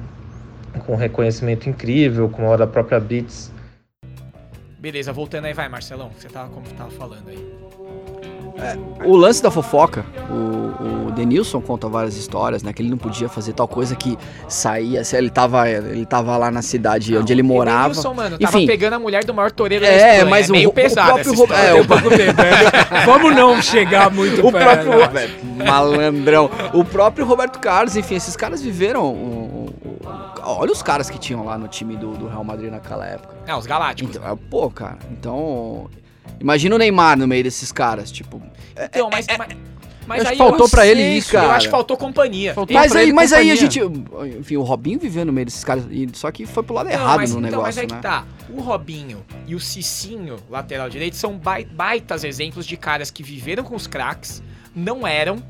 com um reconhecimento incrível, como a da própria Beats. Beleza, voltando aí, vai, Marcelão. Você tava como tava falando aí. O lance da fofoca, o, o Denilson conta várias histórias, né? Que ele não podia fazer tal coisa que saía, se ele tava, ele tava lá na cidade onde ele morava. O Denilson, mano, tava Enfim, pegando a mulher do maior toureiro da É, Espanha. mas é meio o- o pesado próprio Ro- história. é, o né? (laughs) Vamos não chegar muito o perto. próprio Roberto, malandrão. O próprio Roberto Carlos, enfim, esses caras viveram. um- olha os caras que tinham lá no time do, do Real Madrid naquela época. Não, os galácticos. Então, é, pô, cara, então. Imagina o Neymar no meio desses caras, tipo. Então, mas, mas, mas Eu acho aí que faltou eu pra sei, ele isso, Eu cara. acho que faltou companhia. Faltou Mas aí, mas aí a gente. companhia. Enfim, o Robinho viveu no meio desses caras. e- Só que foi pro lado Não, errado mas, no então, negócio, mas aí né? que tá. O Robinho e o Cicinho, lateral direito, são bai- baitas exemplos de caras que viveram com os craques, não eram,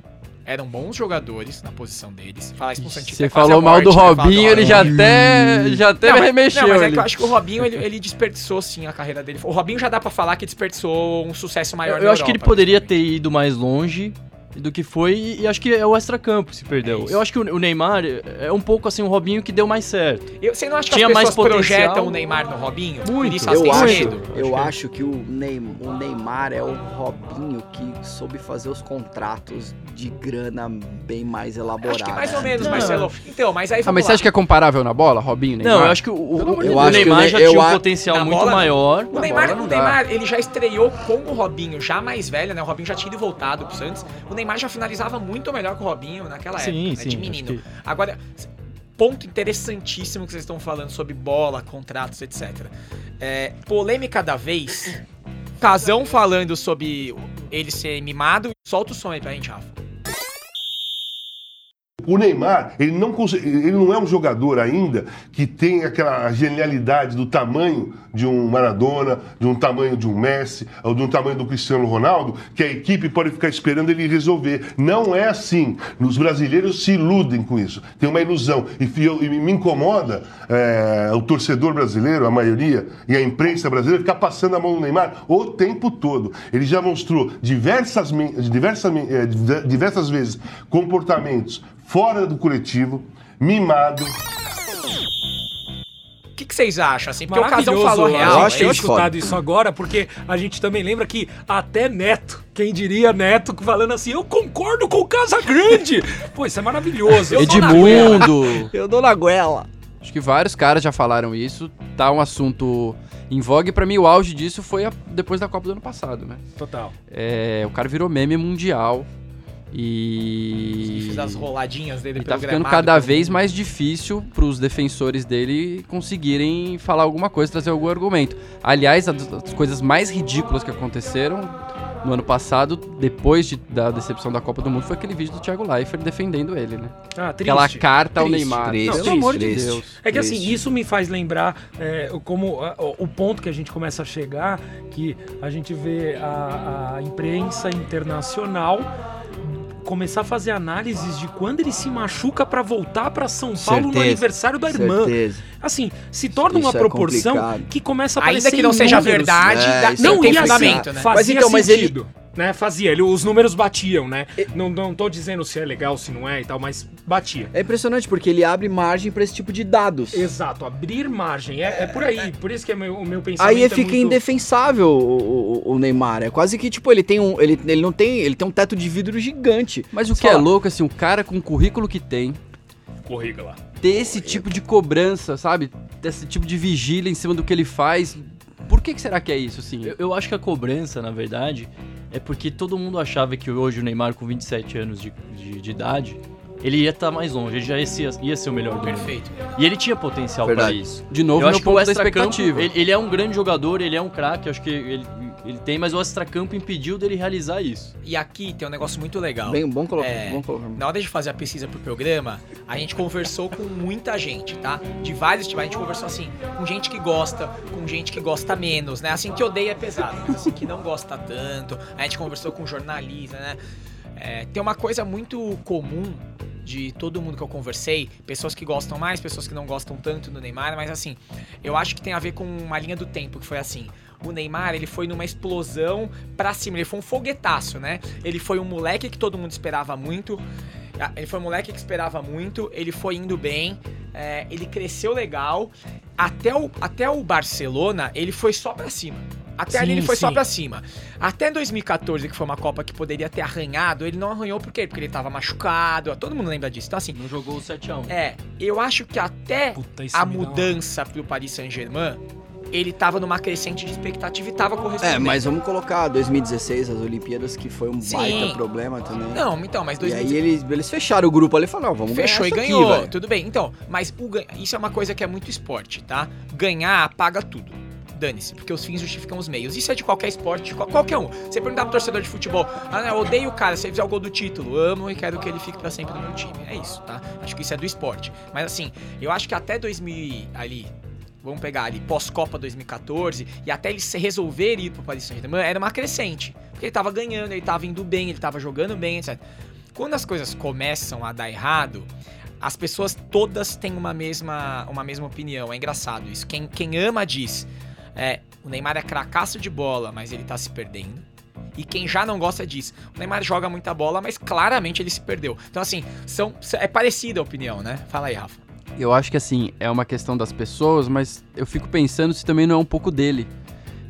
eram bons jogadores na posição deles. Falar isso com o Santista Você é quase falou mal do né? Robinho, ele já até, já até Não, mas, remexeu. não, mas é que eu acho que o Robinho, ele, ele desperdiçou sim a carreira dele. O Robinho já dá pra falar que desperdiçou um sucesso maior Eu, na acho que ele Europa, poderia ter ido mais longe do que foi e, e acho que é o extracampo se É perdeu. isso. eu acho que o, Neymar é um pouco assim o Robinho que deu mais certo. Eu, você não acha que Tinha as mais pessoas potencial? projetam o Neymar no Robinho? Muito. isso Eu acho, medo? eu acho que o Neymar, o Neymar é o Robinho que soube fazer os contratos de grana bem mais elaborados. Acho que mais ou menos, Não. Marcelo. Então, mas aí Ah, mas você lá. acho que é comparável na bola, Robinho? Não, Neymar? eu acho que o, o- de o. Neymar Eu acho já que o tinha um Ne- eu a- potencial na muito bola, maior. O Neymar, não o. Neymar, ele já estreou com o Robinho, já mais velho, né? O Robinho já tinha ido voltado pro Santos. O Neymar já finalizava muito melhor que o Robinho naquela Sim, época, né? sim, de menino. que- Agora, ponto interessantíssimo que vocês estão falando sobre bola, contratos, etc. É, polêmica da vez. Casão falando sobre ele ser mimado. Solta o som aí pra gente, Rafa. O Neymar, ele não, ele não é um jogador ainda que tem aquela genialidade do tamanho de um Maradona, de um tamanho de um Messi, ou de um tamanho do Cristiano Ronaldo, que a equipe pode ficar esperando ele resolver. Não é assim. Os brasileiros se iludem com isso. Tem uma ilusão. E, eu- e me incomoda é, o torcedor brasileiro, a maioria, e a imprensa brasileira ficar passando a mão no Neymar o tempo todo. Ele já mostrou diversas, diversas, eh, diver- diversas vezes comportamentos fora do coletivo, mimado. O que, que vocês acham? Assim, porque o Casão Maravilhoso, falou a real. eu acho isso. escutado isso agora, porque a gente também lembra que até Neto, quem diria Neto falando assim, eu concordo com o Casagrande. (laughs) Pô, isso é maravilhoso. Eu. Edmundo. Eu dou na goela. Acho que vários caras já falaram isso. Tá um assunto em vogue. Pra mim, o auge disso foi a- depois da Copa do ano passado, né? Total. É, o cara virou meme mundial. E. As roladinhas dele Ele pelo tá ficando gramado, cada vez mais difícil pros defensores dele conseguirem falar alguma coisa, trazer algum argumento. Aliás, as, as coisas mais ridículas que aconteceram no ano passado, depois de- da decepção da Copa do Mundo, foi aquele vídeo do Thiago Leifert defendendo ele, né? Ah, triste. Aquela carta ao Triste, Neymar. triste, Pelo triste, amor de triste. Deus. É que assim, isso me faz lembrar é, como o o ponto que a gente começa a chegar, que a gente vê a, a imprensa internacional começar a fazer análises de quando ele se machuca pra voltar pra São Paulo no Certeza, aniversário da irmã. Certeza. Assim, se torna uma Isso é proporção complicado. que começa a Ainda aparecer que não em seja números. verdade, É, dá- isso não tem e assim, fundamento, né? fazia Mas então, mas ele- sentido. Né, fazia, ele, os números batiam, né? Não, não tô dizendo se é legal, se não é e tal, mas batia. É impressionante porque ele abre margem pra esse tipo de dados. Exato, abrir margem. É, é por aí. Por isso que é meu, o meu pensamento. Aí é fica muito... indefensável o, o- o Neymar. É quase que, tipo, ele tem um. Ele, ele não tem. Ele tem um teto de vidro gigante. Mas o que Só- é louco, assim, um cara com o currículo que tem, Corriga lá. ter esse tipo de cobrança, sabe? Esse tipo de vigília em cima do que ele faz. Por que, que será que é isso, assim? Eu, eu acho que a cobrança, na verdade, é porque todo mundo achava que hoje o Neymar, com 27 anos de, de, de idade, ele ia estar mais longe, ele já ia ser, ia ser o melhor do mundo. Perfeito. E ele tinha potencial pra Verdade. isso. De novo, eu meu acho que o extracampo, expectativa. ele, ele é um grande jogador, ele é um craque, acho que ele, ele tem, mas o extracampo impediu dele realizar isso. E aqui tem um negócio muito legal. Bem, bom colocar. É, bom colocar. Na hora de fazer a pesquisa pro programa, a gente conversou com muita gente, tá? De vários tipos. A gente conversou assim, com gente que gosta, com gente que gosta menos, né? Assim que odeia é pesado, mas assim que não gosta tanto. A gente conversou com jornalista, né? É, tem uma coisa muito comum de todo mundo que eu conversei, pessoas que gostam mais, pessoas que não gostam tanto do Neymar, mas assim, eu acho que tem a ver com uma linha do tempo, que foi assim. O Neymar, ele foi numa explosão pra cima, ele foi um foguetaço, né? Ele foi um moleque que todo mundo esperava muito. Ele foi um moleque que esperava muito, ele foi indo bem, é, ele cresceu legal. Até o, até o Barcelona, ele foi só pra cima. Até ali Sim, ele foi só sim. pra cima. Até 2014, que foi uma Copa que poderia ter arranhado, ele não arranhou por quê? Porque ele tava machucado, todo mundo lembra disso. Então, assim, Não jogou o 7x1. é, eu acho que até Puta, a uma- mudança pro Paris Saint-Germain, ele tava numa crescente de expectativa e tava correspondendo. É, mas vamos colocar 2016, as Olimpíadas, que foi um Sim. baita problema também. Não, então, mas E 2016... aí eles, eles fecharam o grupo ali e falaram, vamos Fechou e ganhar essa ganhou, aqui, velho. tudo bem. Então, mas o isso é uma coisa que é muito esporte, tá? Ganhar apaga tudo. Dane-se, porque os fins justificam os meios. Isso é de qualquer esporte, de qual- qualquer um. Você perguntar pro torcedor de futebol, ah, não, eu odeio o cara, se ele fizer o gol do título, amo e quero que ele fique pra sempre no meu time. É isso, tá? Acho que isso é do esporte. Mas assim, eu acho que até 2000 ali, vamos pegar ali, pós-Copa 2014, e até ele se resolver ir pro Paris Saint-Germain, era uma crescente. Porque ele tava ganhando, ele tava indo bem, ele tava jogando bem, etc. Quando as coisas começam a dar errado, as pessoas todas têm uma mesma, uma mesma opinião. É engraçado isso. Quem, quem ama diz, é, o Neymar é cracaço de bola, mas ele tá se perdendo. E quem já não gosta diz, o Neymar joga muita bola, mas claramente ele se perdeu. Então assim, são, é parecida a opinião, né? Fala aí, Rafa. Eu acho que assim, é uma questão das pessoas, mas eu fico pensando se também não é um pouco dele.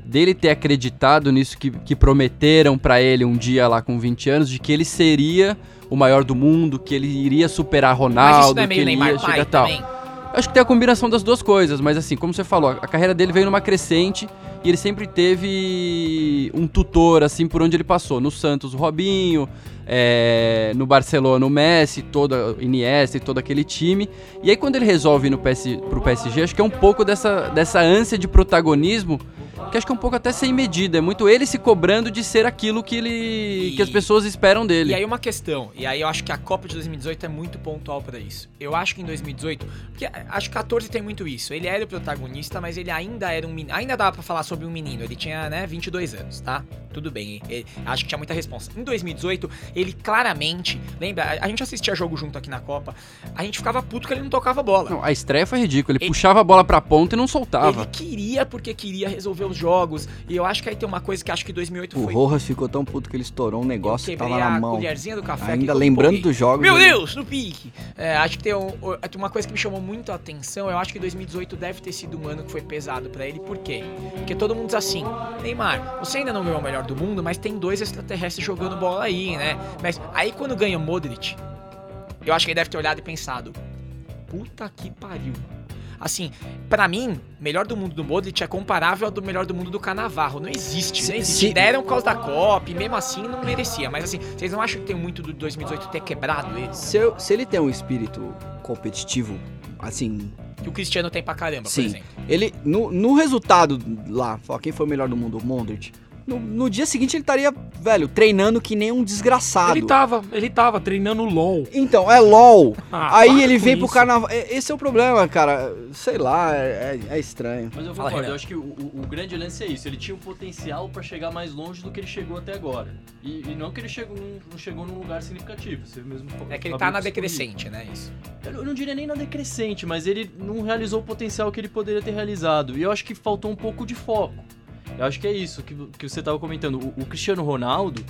dele ter acreditado nisso que, que prometeram pra ele um dia lá com 20 anos, de que ele seria o maior do mundo, que ele iria superar Ronaldo, não é que ele Neymar ia chegar tal. também? Acho que tem a combinação das duas coisas, mas assim, como você falou, a carreira dele veio numa crescente e ele sempre teve um tutor, assim, por onde ele passou. No Santos, o Robinho, é, no Barcelona, o Messi, toda, Iniesta e todo aquele time. E aí quando ele resolve ir no PS, pro PSG, acho que é um pouco dessa, dessa ânsia de protagonismo, que acho que é um pouco até sem medida. É muito ele se cobrando de ser aquilo que ele que as pessoas esperam dele. E aí uma questão, e aí eu acho que a Copa de 2018 é muito pontual pra isso. Eu acho que em 2018, porque acho que 14 tem muito isso. Ele era o protagonista, mas ele ainda era um menino, ainda dava pra falar sobre um menino. Ele tinha, né, 22 anos, tá? Tudo bem. ele- acho que tinha muita responsa. Em 2018, ele claramente, lembra, a, gente assistia jogo junto aqui na Copa, a gente ficava puto que ele não tocava bola. Não, a estreia foi ridícula. Ele, puxava a bola pra ponta e não soltava. Ele queria porque queria resolver os jogos. E eu acho que aí tem uma coisa que acho que 2008 O foi Rojas ficou tão puto que ele estourou um negócio que tava na a mão. colherzinha do café Ainda lembrando dos jogos. Meu Deus, no pique! É, acho que tem um- o- uma coisa que me chamou muito a atenção. Eu acho que 2018 deve ter sido um ano que foi pesado pra ele. Por quê? Porque todo mundo diz assim: Neymar, você ainda não ganhou o melhor do mundo, mas tem dois extraterrestres jogando bola aí, né? Mas aí quando ganha o Modric, eu acho que ele deve ter olhado e pensado: Puta que pariu. Assim, pra mim, melhor do mundo do Modric é comparável ao do melhor do mundo do Canavarro. Não existe, Se- não existe. se- Deram por causa da Copa e mesmo assim não merecia. Mas assim, vocês não acham que tem muito do 2018 ter quebrado ele? Se, eu- se ele tem um espírito competitivo, assim, Que o Cristiano tem pra caramba, por Sim. exemplo. Ele, no, no resultado lá, ó, quem foi o melhor do mundo? O Modric. No, no dia seguinte ele estaria, velho, treinando que nem um desgraçado. Ele tava, ele tava treinando LOL. Então, é LOL. Ah, Aí para ele vem pro isso. carnaval. É- Esse é o problema, cara. Sei lá, é, é- é estranho. Mas eu concordo, eu acho que o, o- o grande lance é isso. Ele tinha o potencial pra chegar mais longe do que ele chegou até agora. E, e não que ele chegou, não, chegou num lugar significativo. Você mesmo É que ele tá na decrescente, né? Isso. Eu não diria nem na decrescente, mas ele não realizou o potencial que ele poderia ter realizado. E eu acho que faltou um pouco de foco. Eu acho que é isso que, que você tava comentando. O, o Cristiano Ronaldo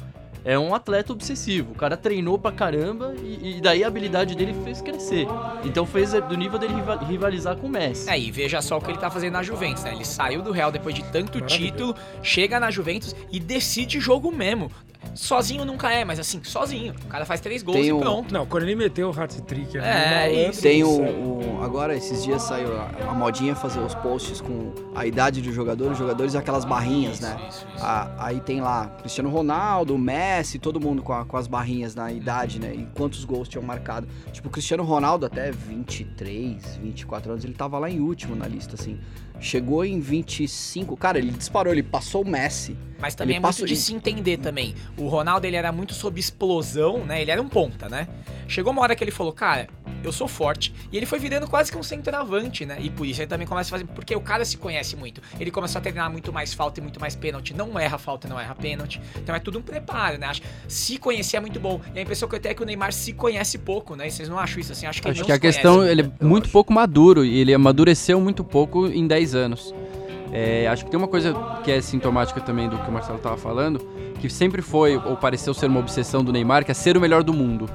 é um atleta obsessivo. O cara treinou pra caramba e, e daí a habilidade dele fez crescer. Então fez do nível dele riva- rivalizar com o Messi. É, e veja só o que ele tá fazendo na Juventus, né? Ele saiu do Real depois de tanto título, chega na Juventus e decide jogo mesmo. Sozinho nunca é, mas assim, sozinho. O cara faz três gols Tem e um- pronto. Não, quando ele meteu o hat-trick É, isso. Tem o, o- Agora, esses dias saiu a, a modinha fazer os posts com a idade do jogador, os jogadores e aquelas barrinhas, né? Isso, isso. Ah, aí tem lá Cristiano Ronaldo, Messi, todo mundo com, a- com as barrinhas na idade, né? E quantos gols tinham marcado. Tipo, o Cristiano Ronaldo, até 23, 24 anos, ele tava lá em último na lista, assim. Chegou em 25. Cara, ele disparou, ele passou o Messi. Mas também Ele é passa muito de se entender também. O Ronaldo, ele era muito sob explosão, né? Ele era um ponta, né? Chegou uma hora que ele falou, cara, eu sou forte. E ele foi virando quase que um centroavante, né? E por isso ele também começa a fazer... Porque o cara se conhece muito. Ele começou a treinar muito mais falta e muito mais pênalti. Não erra falta, não erra pênalti. Então é tudo um preparo, né? Acho se conhecer é muito bom. E a impressão que eu tenho é que o Neymar se conhece pouco, né? E vocês não acham isso assim? Acho que ele Acho que a questão, muito. ele é muito pouco maduro e ele amadureceu muito pouco em 10 anos. É, acho que tem uma coisa que é sintomática também do que o Marcelo tava falando, que sempre foi, ou pareceu ser uma obsessão do Neymar, que é ser o melhor do mundo.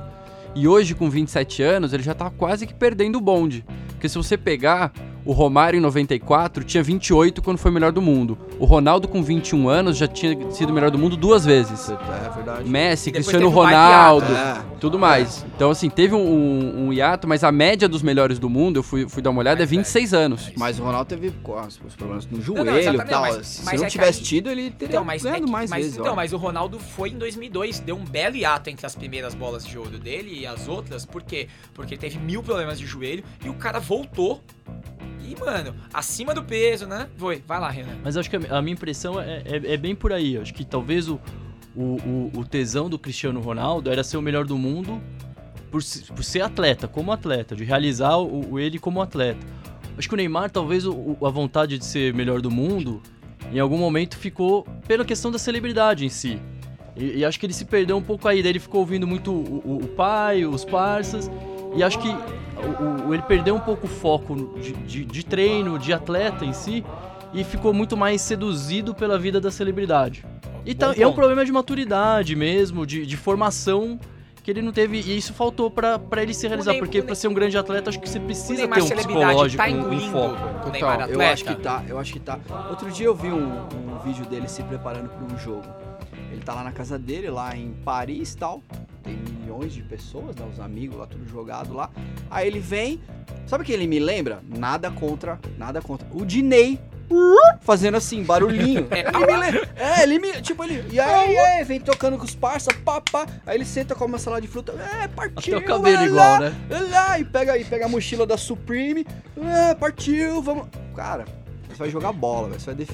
E hoje, com 27 anos, ele já tá quase que perdendo o bonde. Porque se você pegar o Romário em 94, tinha 28 quando foi o melhor do mundo. O Ronaldo, com 21 anos, já tinha sido o melhor do mundo duas vezes. É verdade. Messi, Cristiano Ronaldo, é. Tudo mais. Então, assim, teve um, um- um hiato, mas a média dos melhores do mundo, eu fui, fui dar uma olhada, é Mais velho. 26 anos. Mas o Ronaldo teve os problemas no joelho não, e tal. mas- Se mas não é que tivesse aí- tido, ele teria Então, mas, é ganhado que- mais mas, vezes. então, ó. mas o Ronaldo foi em 2002, deu um belo hiato entre as primeiras bolas de ouro dele e as outras, por quê? Porque ele teve mil problemas de joelho e o cara voltou e, mano, acima do peso, né? Foi, vai lá, Renan. Mas acho que a, a minha impressão é, é- é bem por aí. Acho que talvez o, o, o- o tesão do Cristiano Ronaldo era ser o melhor do mundo por, por ser atleta, como atleta, de realizar o, o ele como atleta. Acho que o Neymar, talvez o- a vontade de ser melhor do mundo, em algum momento ficou pela questão da celebridade em si. E, e acho que ele se perdeu um pouco aí. Daí ele ficou ouvindo muito o, o- pai, os parças. E acho que ele perdeu um pouco o foco de, de- de treino, de atleta em si. E ficou muito mais seduzido pela vida da celebridade. E, tá- e é um problema de maturidade mesmo, de, de formação que ele não teve. E isso faltou pra, pra ele se realizar. Ney- porque o pra ser um grande atleta, acho que você precisa Neymar ter um celebridade psicológico, tá um, um engolindo foco. o Neymar atleta. eu acho que tá, eu acho que tá. Outro dia eu vi um, um vídeo dele se preparando para um jogo. Ele tá lá na casa dele, lá em Paris e tal. Tem milhões de pessoas, né? Os amigos lá, tudo jogado lá. Aí ele vem. Sabe o que ele me lembra? Nada contra, nada contra. O Diney. Fazendo assim, barulhinho. (laughs) Ele me lembra. É, ele me. Tipo, ele. E aí, e aí, vem tocando com os parça, pá, pá. Aí ele senta com uma salada de fruta. É, partiu. Até o cabelo igual, né? lá, e pega, e pega a mochila da Supreme. É, partiu, vamos. Cara, você vai jogar bola, velho. Você vai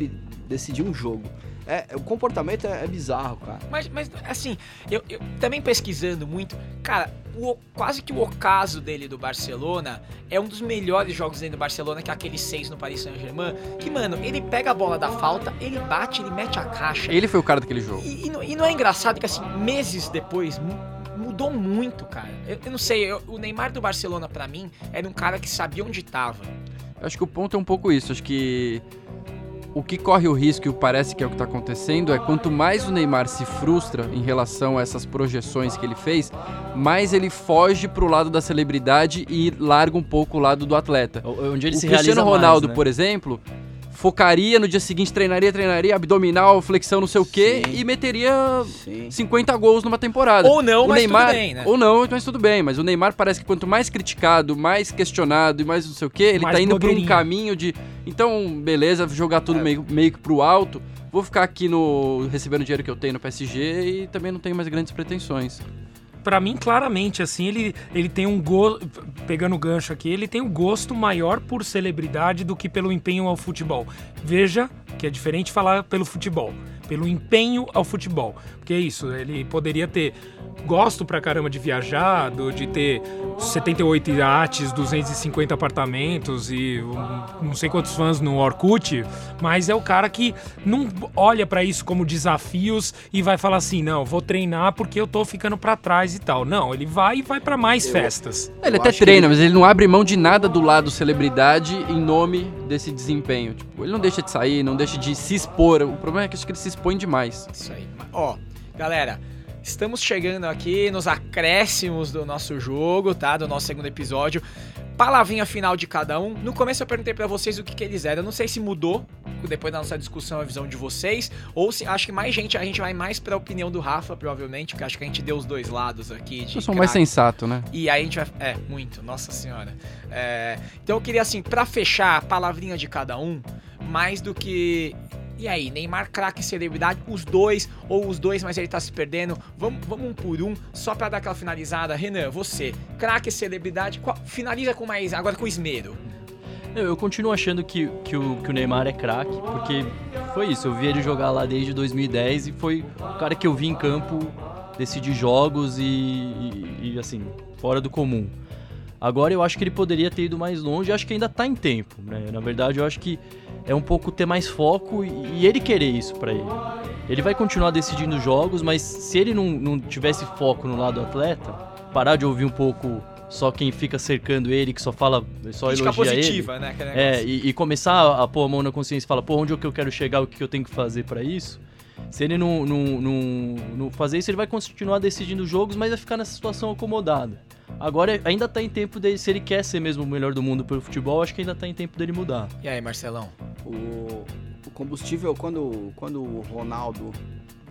decidir um jogo. É, o comportamento é, é bizarro, cara. Mas, mas assim, eu, eu também pesquisando muito, cara, o- quase que o ocaso dele do Barcelona é um dos melhores jogos dele do Barcelona, que é aquele 6 no Paris Saint-Germain. Que, mano, ele pega a bola da falta, ele bate, ele mete a caixa. Ele foi o cara daquele jogo. E, e não, e não é engraçado que, assim, meses depois, mu- mudou muito, cara. Eu, eu não sei, eu- o Neymar do Barcelona, pra mim, era um cara que sabia onde tava. Eu acho que o ponto é um pouco isso. Acho que o que corre o risco, e parece que é o que está acontecendo, é quanto mais o Neymar se frustra em relação a essas projeções que ele fez, mais ele foge pro lado da celebridade e larga um pouco o lado do atleta. Onde ele o se Cristiano realiza mais, Ronaldo, né? por exemplo, focaria no dia seguinte, treinaria, treinaria, abdominal, flexão, não sei o quê, e meteria 50 gols numa temporada. Ou não, o mas Neymar, tudo bem, né? Ou não, mas tudo bem. Mas o Neymar parece que quanto mais criticado, mais questionado e mais não sei o quê, ele Mais tá indo por um caminho de. Então, beleza, jogar tudo meio, meio que pro alto. Vou ficar aqui no. recebendo o dinheiro que eu tenho no PSG e também não tenho mais grandes pretensões. Pra mim, claramente, assim, ele, ele tem um gosto. Pegando o gancho aqui, ele tem um gosto maior por celebridade do que pelo empenho ao futebol. Veja que é diferente falar pelo futebol. Pelo empenho ao futebol. Porque é isso, ele poderia ter. Gosto pra caramba de viajar, do- de ter 78 iates, 250 apartamentos e um- não sei quantos fãs no Orkut, mas é o cara que não olha pra isso como desafios e vai falar assim: não, vou treinar porque eu tô ficando pra trás e tal. Não, ele vai e vai pra mais festas. Ele até treina, mas ele não abre mão de nada do lado celebridade em nome desse desempenho. Tipo, ele não deixa de sair, não deixa de se expor. O problema é que acho que ele se expõe demais. Isso aí. Ó, galera, estamos chegando aqui nos acréscimos do nosso jogo, tá? Do nosso segundo episódio. Palavrinha final de cada um. No começo eu perguntei pra vocês o que, que eles eram. Eu não sei se mudou depois da nossa discussão a visão de vocês, ou se acho que mais gente, a gente vai mais pra opinião do Rafa, provavelmente, porque acho que a gente deu os dois lados aqui. De Eu sou mais craque. sensato, né? E aí a gente vai. É, muito, nossa senhora. É, então eu queria, assim, pra fechar a palavrinha de cada um, mais do que. E aí, Neymar, craque, celebridade, os dois, ou os dois, mas ele tá se perdendo. Vamos, vamos um por um, só pra dar aquela finalizada. Renan, você, craque, celebridade, qual- finaliza com mais. Agora com esmero. Eu, eu continuo achando que, que, o, que o Neymar é craque, porque foi isso. Eu vi ele jogar lá desde 2010 e foi o cara que eu vi em campo decidir jogos e, e- e, assim, fora do comum. Agora eu acho que ele poderia ter ido mais longe, acho que ainda tá em tempo, né? Na verdade, eu acho que é um pouco ter mais foco e, ele querer isso pra ele. Ele vai continuar decidindo jogos, mas se ele não, não tivesse foco no lado atleta, parar de ouvir um pouco só quem fica cercando ele, que só fala, só Crítica elogia positiva, ele. né, É, e, e começar a, a pôr a mão na consciência e falar, pô, onde é que eu quero chegar, o que eu tenho que fazer pra isso? Se ele não, não, não, não fazer isso, ele vai continuar decidindo jogos, mas vai ficar nessa situação acomodada. Agora ainda tá em tempo dele, se ele quer ser mesmo o melhor do mundo pelo futebol, acho que ainda tá em tempo dele mudar. E aí, Marcelão? O, o combustível, quando, quando o Ronaldo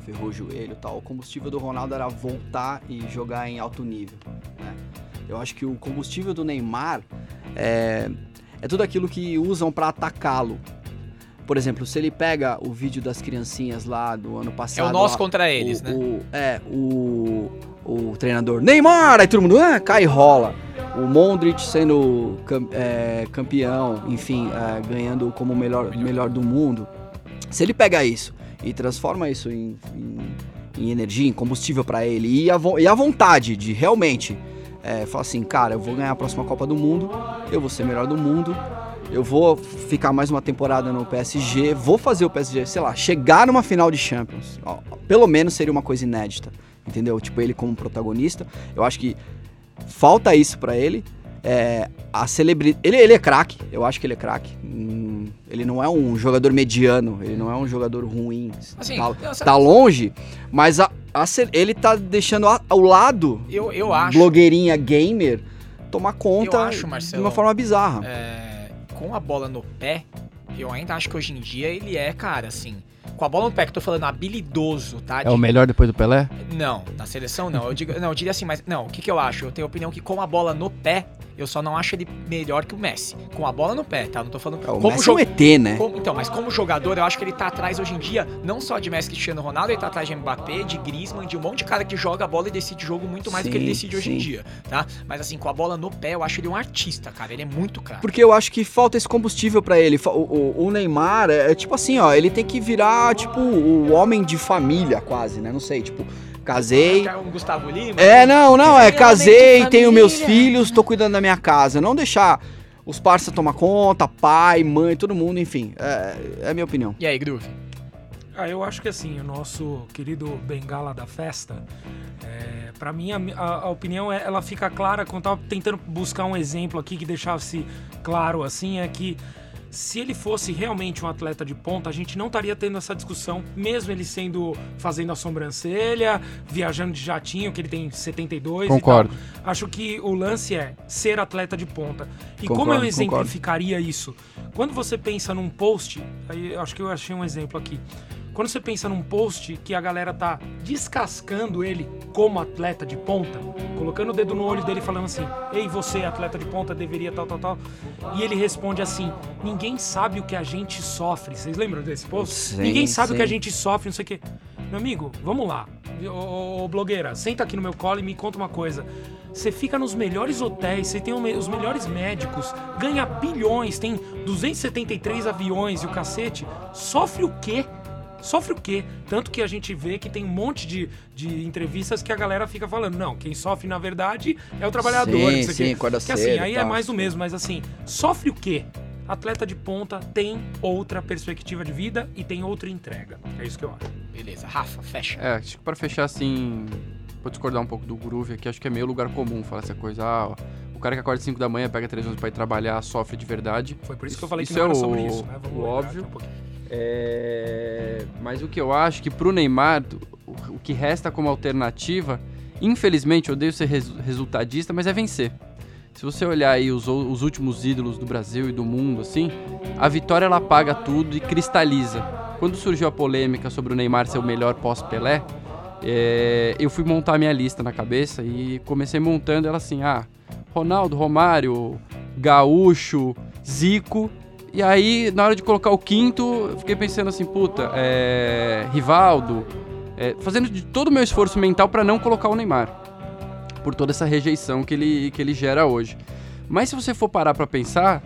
ferrou o joelho e tal, o combustível do Ronaldo era voltar e jogar em alto nível. né? Eu acho que o combustível do Neymar é, é tudo aquilo que usam pra atacá-lo. Por exemplo, se ele pega o vídeo das criancinhas lá do ano passado. nós lá, contra eles, o- né? o- é, o, o treinador Neymar, aí todo mundo ah, cai e rola. O Mondric sendo é, campeão, enfim, é, ganhando como o melhor, melhor do mundo. Se ele pega isso e transforma isso em, em- em energia, em combustível pra ele e a, e a vontade de realmente é, falar assim, cara, eu vou ganhar a próxima Copa do Mundo, eu vou ser melhor do mundo, eu vou ficar mais uma temporada no PSG, vou fazer o PSG, sei lá, chegar numa final de Champions. Ó, pelo menos seria uma coisa inédita, entendeu? Tipo, ele como protagonista. Eu acho que falta isso pra ele. É, a celebridade. Ele, ele é craque, eu acho que ele é craque. Hum, ele não é um jogador mediano, ele não é um jogador ruim. Assim, tá, tá longe, mas a- a ele tá deixando a- ao lado Eu, eu acho. blogueirinha gamer tomar conta acho, de Marcelo, uma forma bizarra. é, com a bola no pé, eu ainda acho que hoje em dia ele é, cara, assim. Com a bola no pé, que eu tô falando habilidoso, tá? É o melhor depois do Pelé? Não, na seleção não. Eu digo, não, eu diria assim, mas não, o que, que eu acho? Eu tenho a opinião que com a bola no pé, eu só não acho ele melhor que o Messi. Com a bola no pé, tá? Não tô falando. É, o como Messi jo- é um ET, né? como- então, mas como jogador, eu acho que ele tá atrás hoje em dia, não só de Messi Cristiano Ronaldo, ele tá atrás de Mbappé, de Griezmann, de um monte de cara que joga a bola e decide jogo muito mais do que ele Sim, decide hoje em sim. dia, tá? Mas assim, com a bola no pé, eu acho ele um artista, cara. Ele é muito craque. Porque eu acho que falta esse combustível pra ele. O, o- o Neymar é, é tipo assim, ó, ele tem que virar, tipo, o homem de família, quase, né? Não sei, tipo, casei. É um Gustavo Lima. É, não, não, é, Ele casei, tenho meus filhos, tô cuidando da minha casa. Não deixar os parceiros tomar conta, pai, mãe, todo mundo, enfim. É, é a minha opinião. E aí, Groove? Ah, eu acho que assim, o nosso querido Bengala da festa, é, para mim a, a- a opinião é, ela fica clara quando eu tava tentando buscar um exemplo aqui que deixasse claro assim, é que se ele fosse realmente um atleta de ponta, a gente não estaria tendo essa discussão, mesmo ele sendo fazendo a sobrancelha, viajando de jatinho, que ele tem 72 Concordo. e tal. Acho que o lance é ser atleta de ponta. E como Concordo, eu concordo. exemplificaria isso? Quando você pensa num post, aí eu acho que eu achei um exemplo aqui. Quando você pensa num post que a galera tá descascando ele como atleta de ponta, colocando o dedo no olho dele e falando assim: Ei, você, atleta de ponta, deveria tal, tal, tal. E ele responde assim: Ninguém sabe o que a gente sofre. Vocês lembram desse post? Sim, Ninguém sabe o que a sim. gente sofre, não sei o quê. Meu amigo, vamos lá. Ô, ô, blogueira, senta aqui no meu colo e me conta uma coisa. Você fica nos melhores hotéis, você tem os melhores médicos, ganha bilhões, tem 273 aviões e o cacete. Sofre o quê? Sofre o quê? Tanto que a gente vê que tem um monte de, de entrevistas que a galera fica falando, não, quem sofre na verdade é o trabalhador. Sim, não sei o sim, acorda que assim, cedo aí é mais do mesmo, mas assim, sofre o quê? Atleta de ponta tem outra perspectiva de vida e tem outra entrega. É isso que eu acho. Beleza, Rafa, fecha. É, acho que pra fechar assim, vou discordar um pouco do groove aqui, acho que é meio lugar comum falar essa coisa. Ah, ó, o cara que acorda às 5 da manhã, pega 3 anos pra ir trabalhar, sofre de verdade. Foi por isso que eu falei que isso não é era o, sobre isso, né? Vamos o óbvio. aqui um. É, Mas o que eu acho que pro Neymar, o, o que resta como alternativa, infelizmente, eu odeio ser resu- resultadista, mas é vencer. Se você olhar aí os, os últimos ídolos do Brasil e do mundo, assim, a vitória ela apaga tudo e cristaliza. Quando surgiu a polêmica sobre o Neymar ser o melhor pós-Pelé, é, eu fui montar minha lista na cabeça e comecei montando ela assim, ah, Ronaldo, Romário, Gaúcho, Zico. E aí, na hora de colocar o quinto, eu fiquei pensando assim, puta, é, Rivaldo, é, fazendo de todo o meu esforço mental pra não colocar o Neymar. Por toda essa rejeição que ele, que ele gera hoje. Mas se você for parar pra pensar,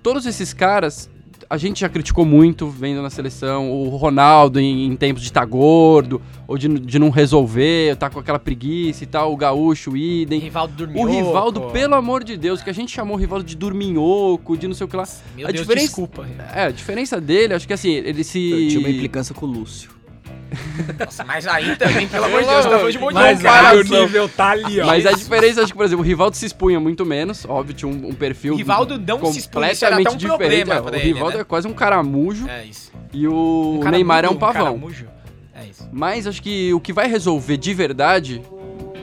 todos esses caras, a gente já criticou muito vendo na seleção, o Ronaldo em, em tempos de estar gordo, ou de, de não resolver, tá com aquela preguiça e tal, o Gaúcho, o idem. Rivaldo O Dorminhoco. Rivaldo, pelo amor de Deus, que a gente chamou o Rivaldo de dorminhoco, de não sei o que lá. Meu a Deus, diferença, desculpa. É, a diferença dele, acho que assim, ele se... Eu tinha uma implicância com o Lúcio. Nossa, mas aí também, pelo amor de Deus, tá falando de Mas cara. o nível tá ali, ó. Mas a diferença, acho que, por exemplo, o Rivaldo se expunha muito menos, óbvio, tinha um, um perfil O Rivaldo não se expunha, isso era até um completamente diferente. problema é, o ele, Rivaldo né? é quase um caramujo É isso. e o Um Neymar é um pavão. mujo. É isso. Mas acho que o que vai resolver de verdade,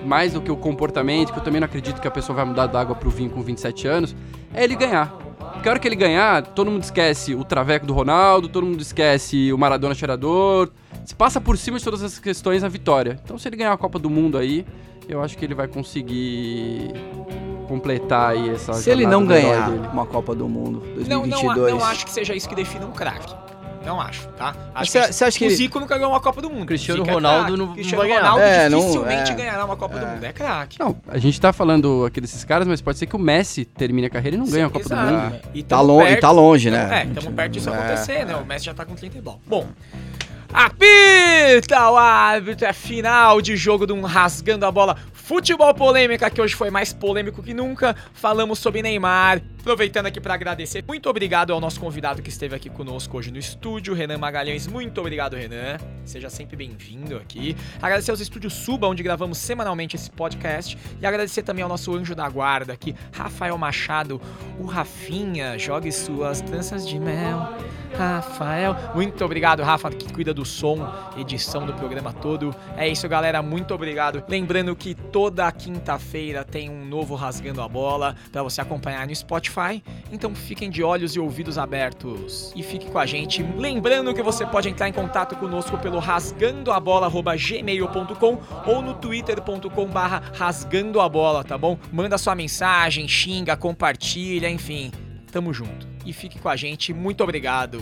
mais do que o comportamento, que eu também não acredito que a pessoa vai mudar da água pro vinho com 27 anos, é ele ganhar. Porque a hora que ele ganhar, todo mundo esquece o traveco do Ronaldo, todo mundo esquece o Maradona cheirador. Se passa por cima de todas essas questões a vitória. Então se ele ganhar a Copa do Mundo aí, eu acho que ele vai conseguir completar aí essa Se ele não ganhar dele. uma Copa do Mundo Não, não, 2022... não acho que seja isso que defina um craque. Não acho, tá? Acho Cê- cê acha que o ele- Zico nunca ganhou uma Copa do Mundo. Cristiano Zico é Ronaldo craque. não- não Cristiano vai ganhar. Ronaldo É, não- dificilmente é. ganhará uma Copa do Mundo. É craque. Não, a gente tá falando aqui desses caras, mas pode ser que o Messi termine a carreira e não ganhe a Copa Exato. do Mundo. E Tá, perto- e tá longe, né? É, estamos perto disso É. acontecer, né? O Messi já tá com 30 e bom. Bom, apita o árbitro, é final de jogo de um rasgando a bola. Futebol polêmica, que hoje foi mais polêmico que nunca. Falamos sobre Neymar, Aproveitando aqui para agradecer, muito obrigado ao nosso convidado que esteve aqui conosco hoje no estúdio, Renan Magalhães. Muito obrigado, Renan. Seja sempre bem-vindo aqui. Agradecer aos estúdios Suba, onde gravamos semanalmente esse podcast. E agradecer também ao nosso anjo da guarda aqui, Rafael Machado, o Rafinha. Jogue suas tranças de mel. Rafael, muito obrigado, Rafa, que cuida do som, edição do programa todo. É isso, galera, muito obrigado. Lembrando que toda quinta-feira tem um novo Rasgando a Bola para você acompanhar no Spotify. Então fiquem de olhos e ouvidos abertos e fique com a gente. Lembrando que você pode entrar em contato conosco pelo rasgandoabola@gmail.com ou no twitter.com/barra rasgando a bola, tá bom? Manda sua mensagem, xinga, compartilha, enfim. Tamo junto. E fique com a gente. Muito obrigado.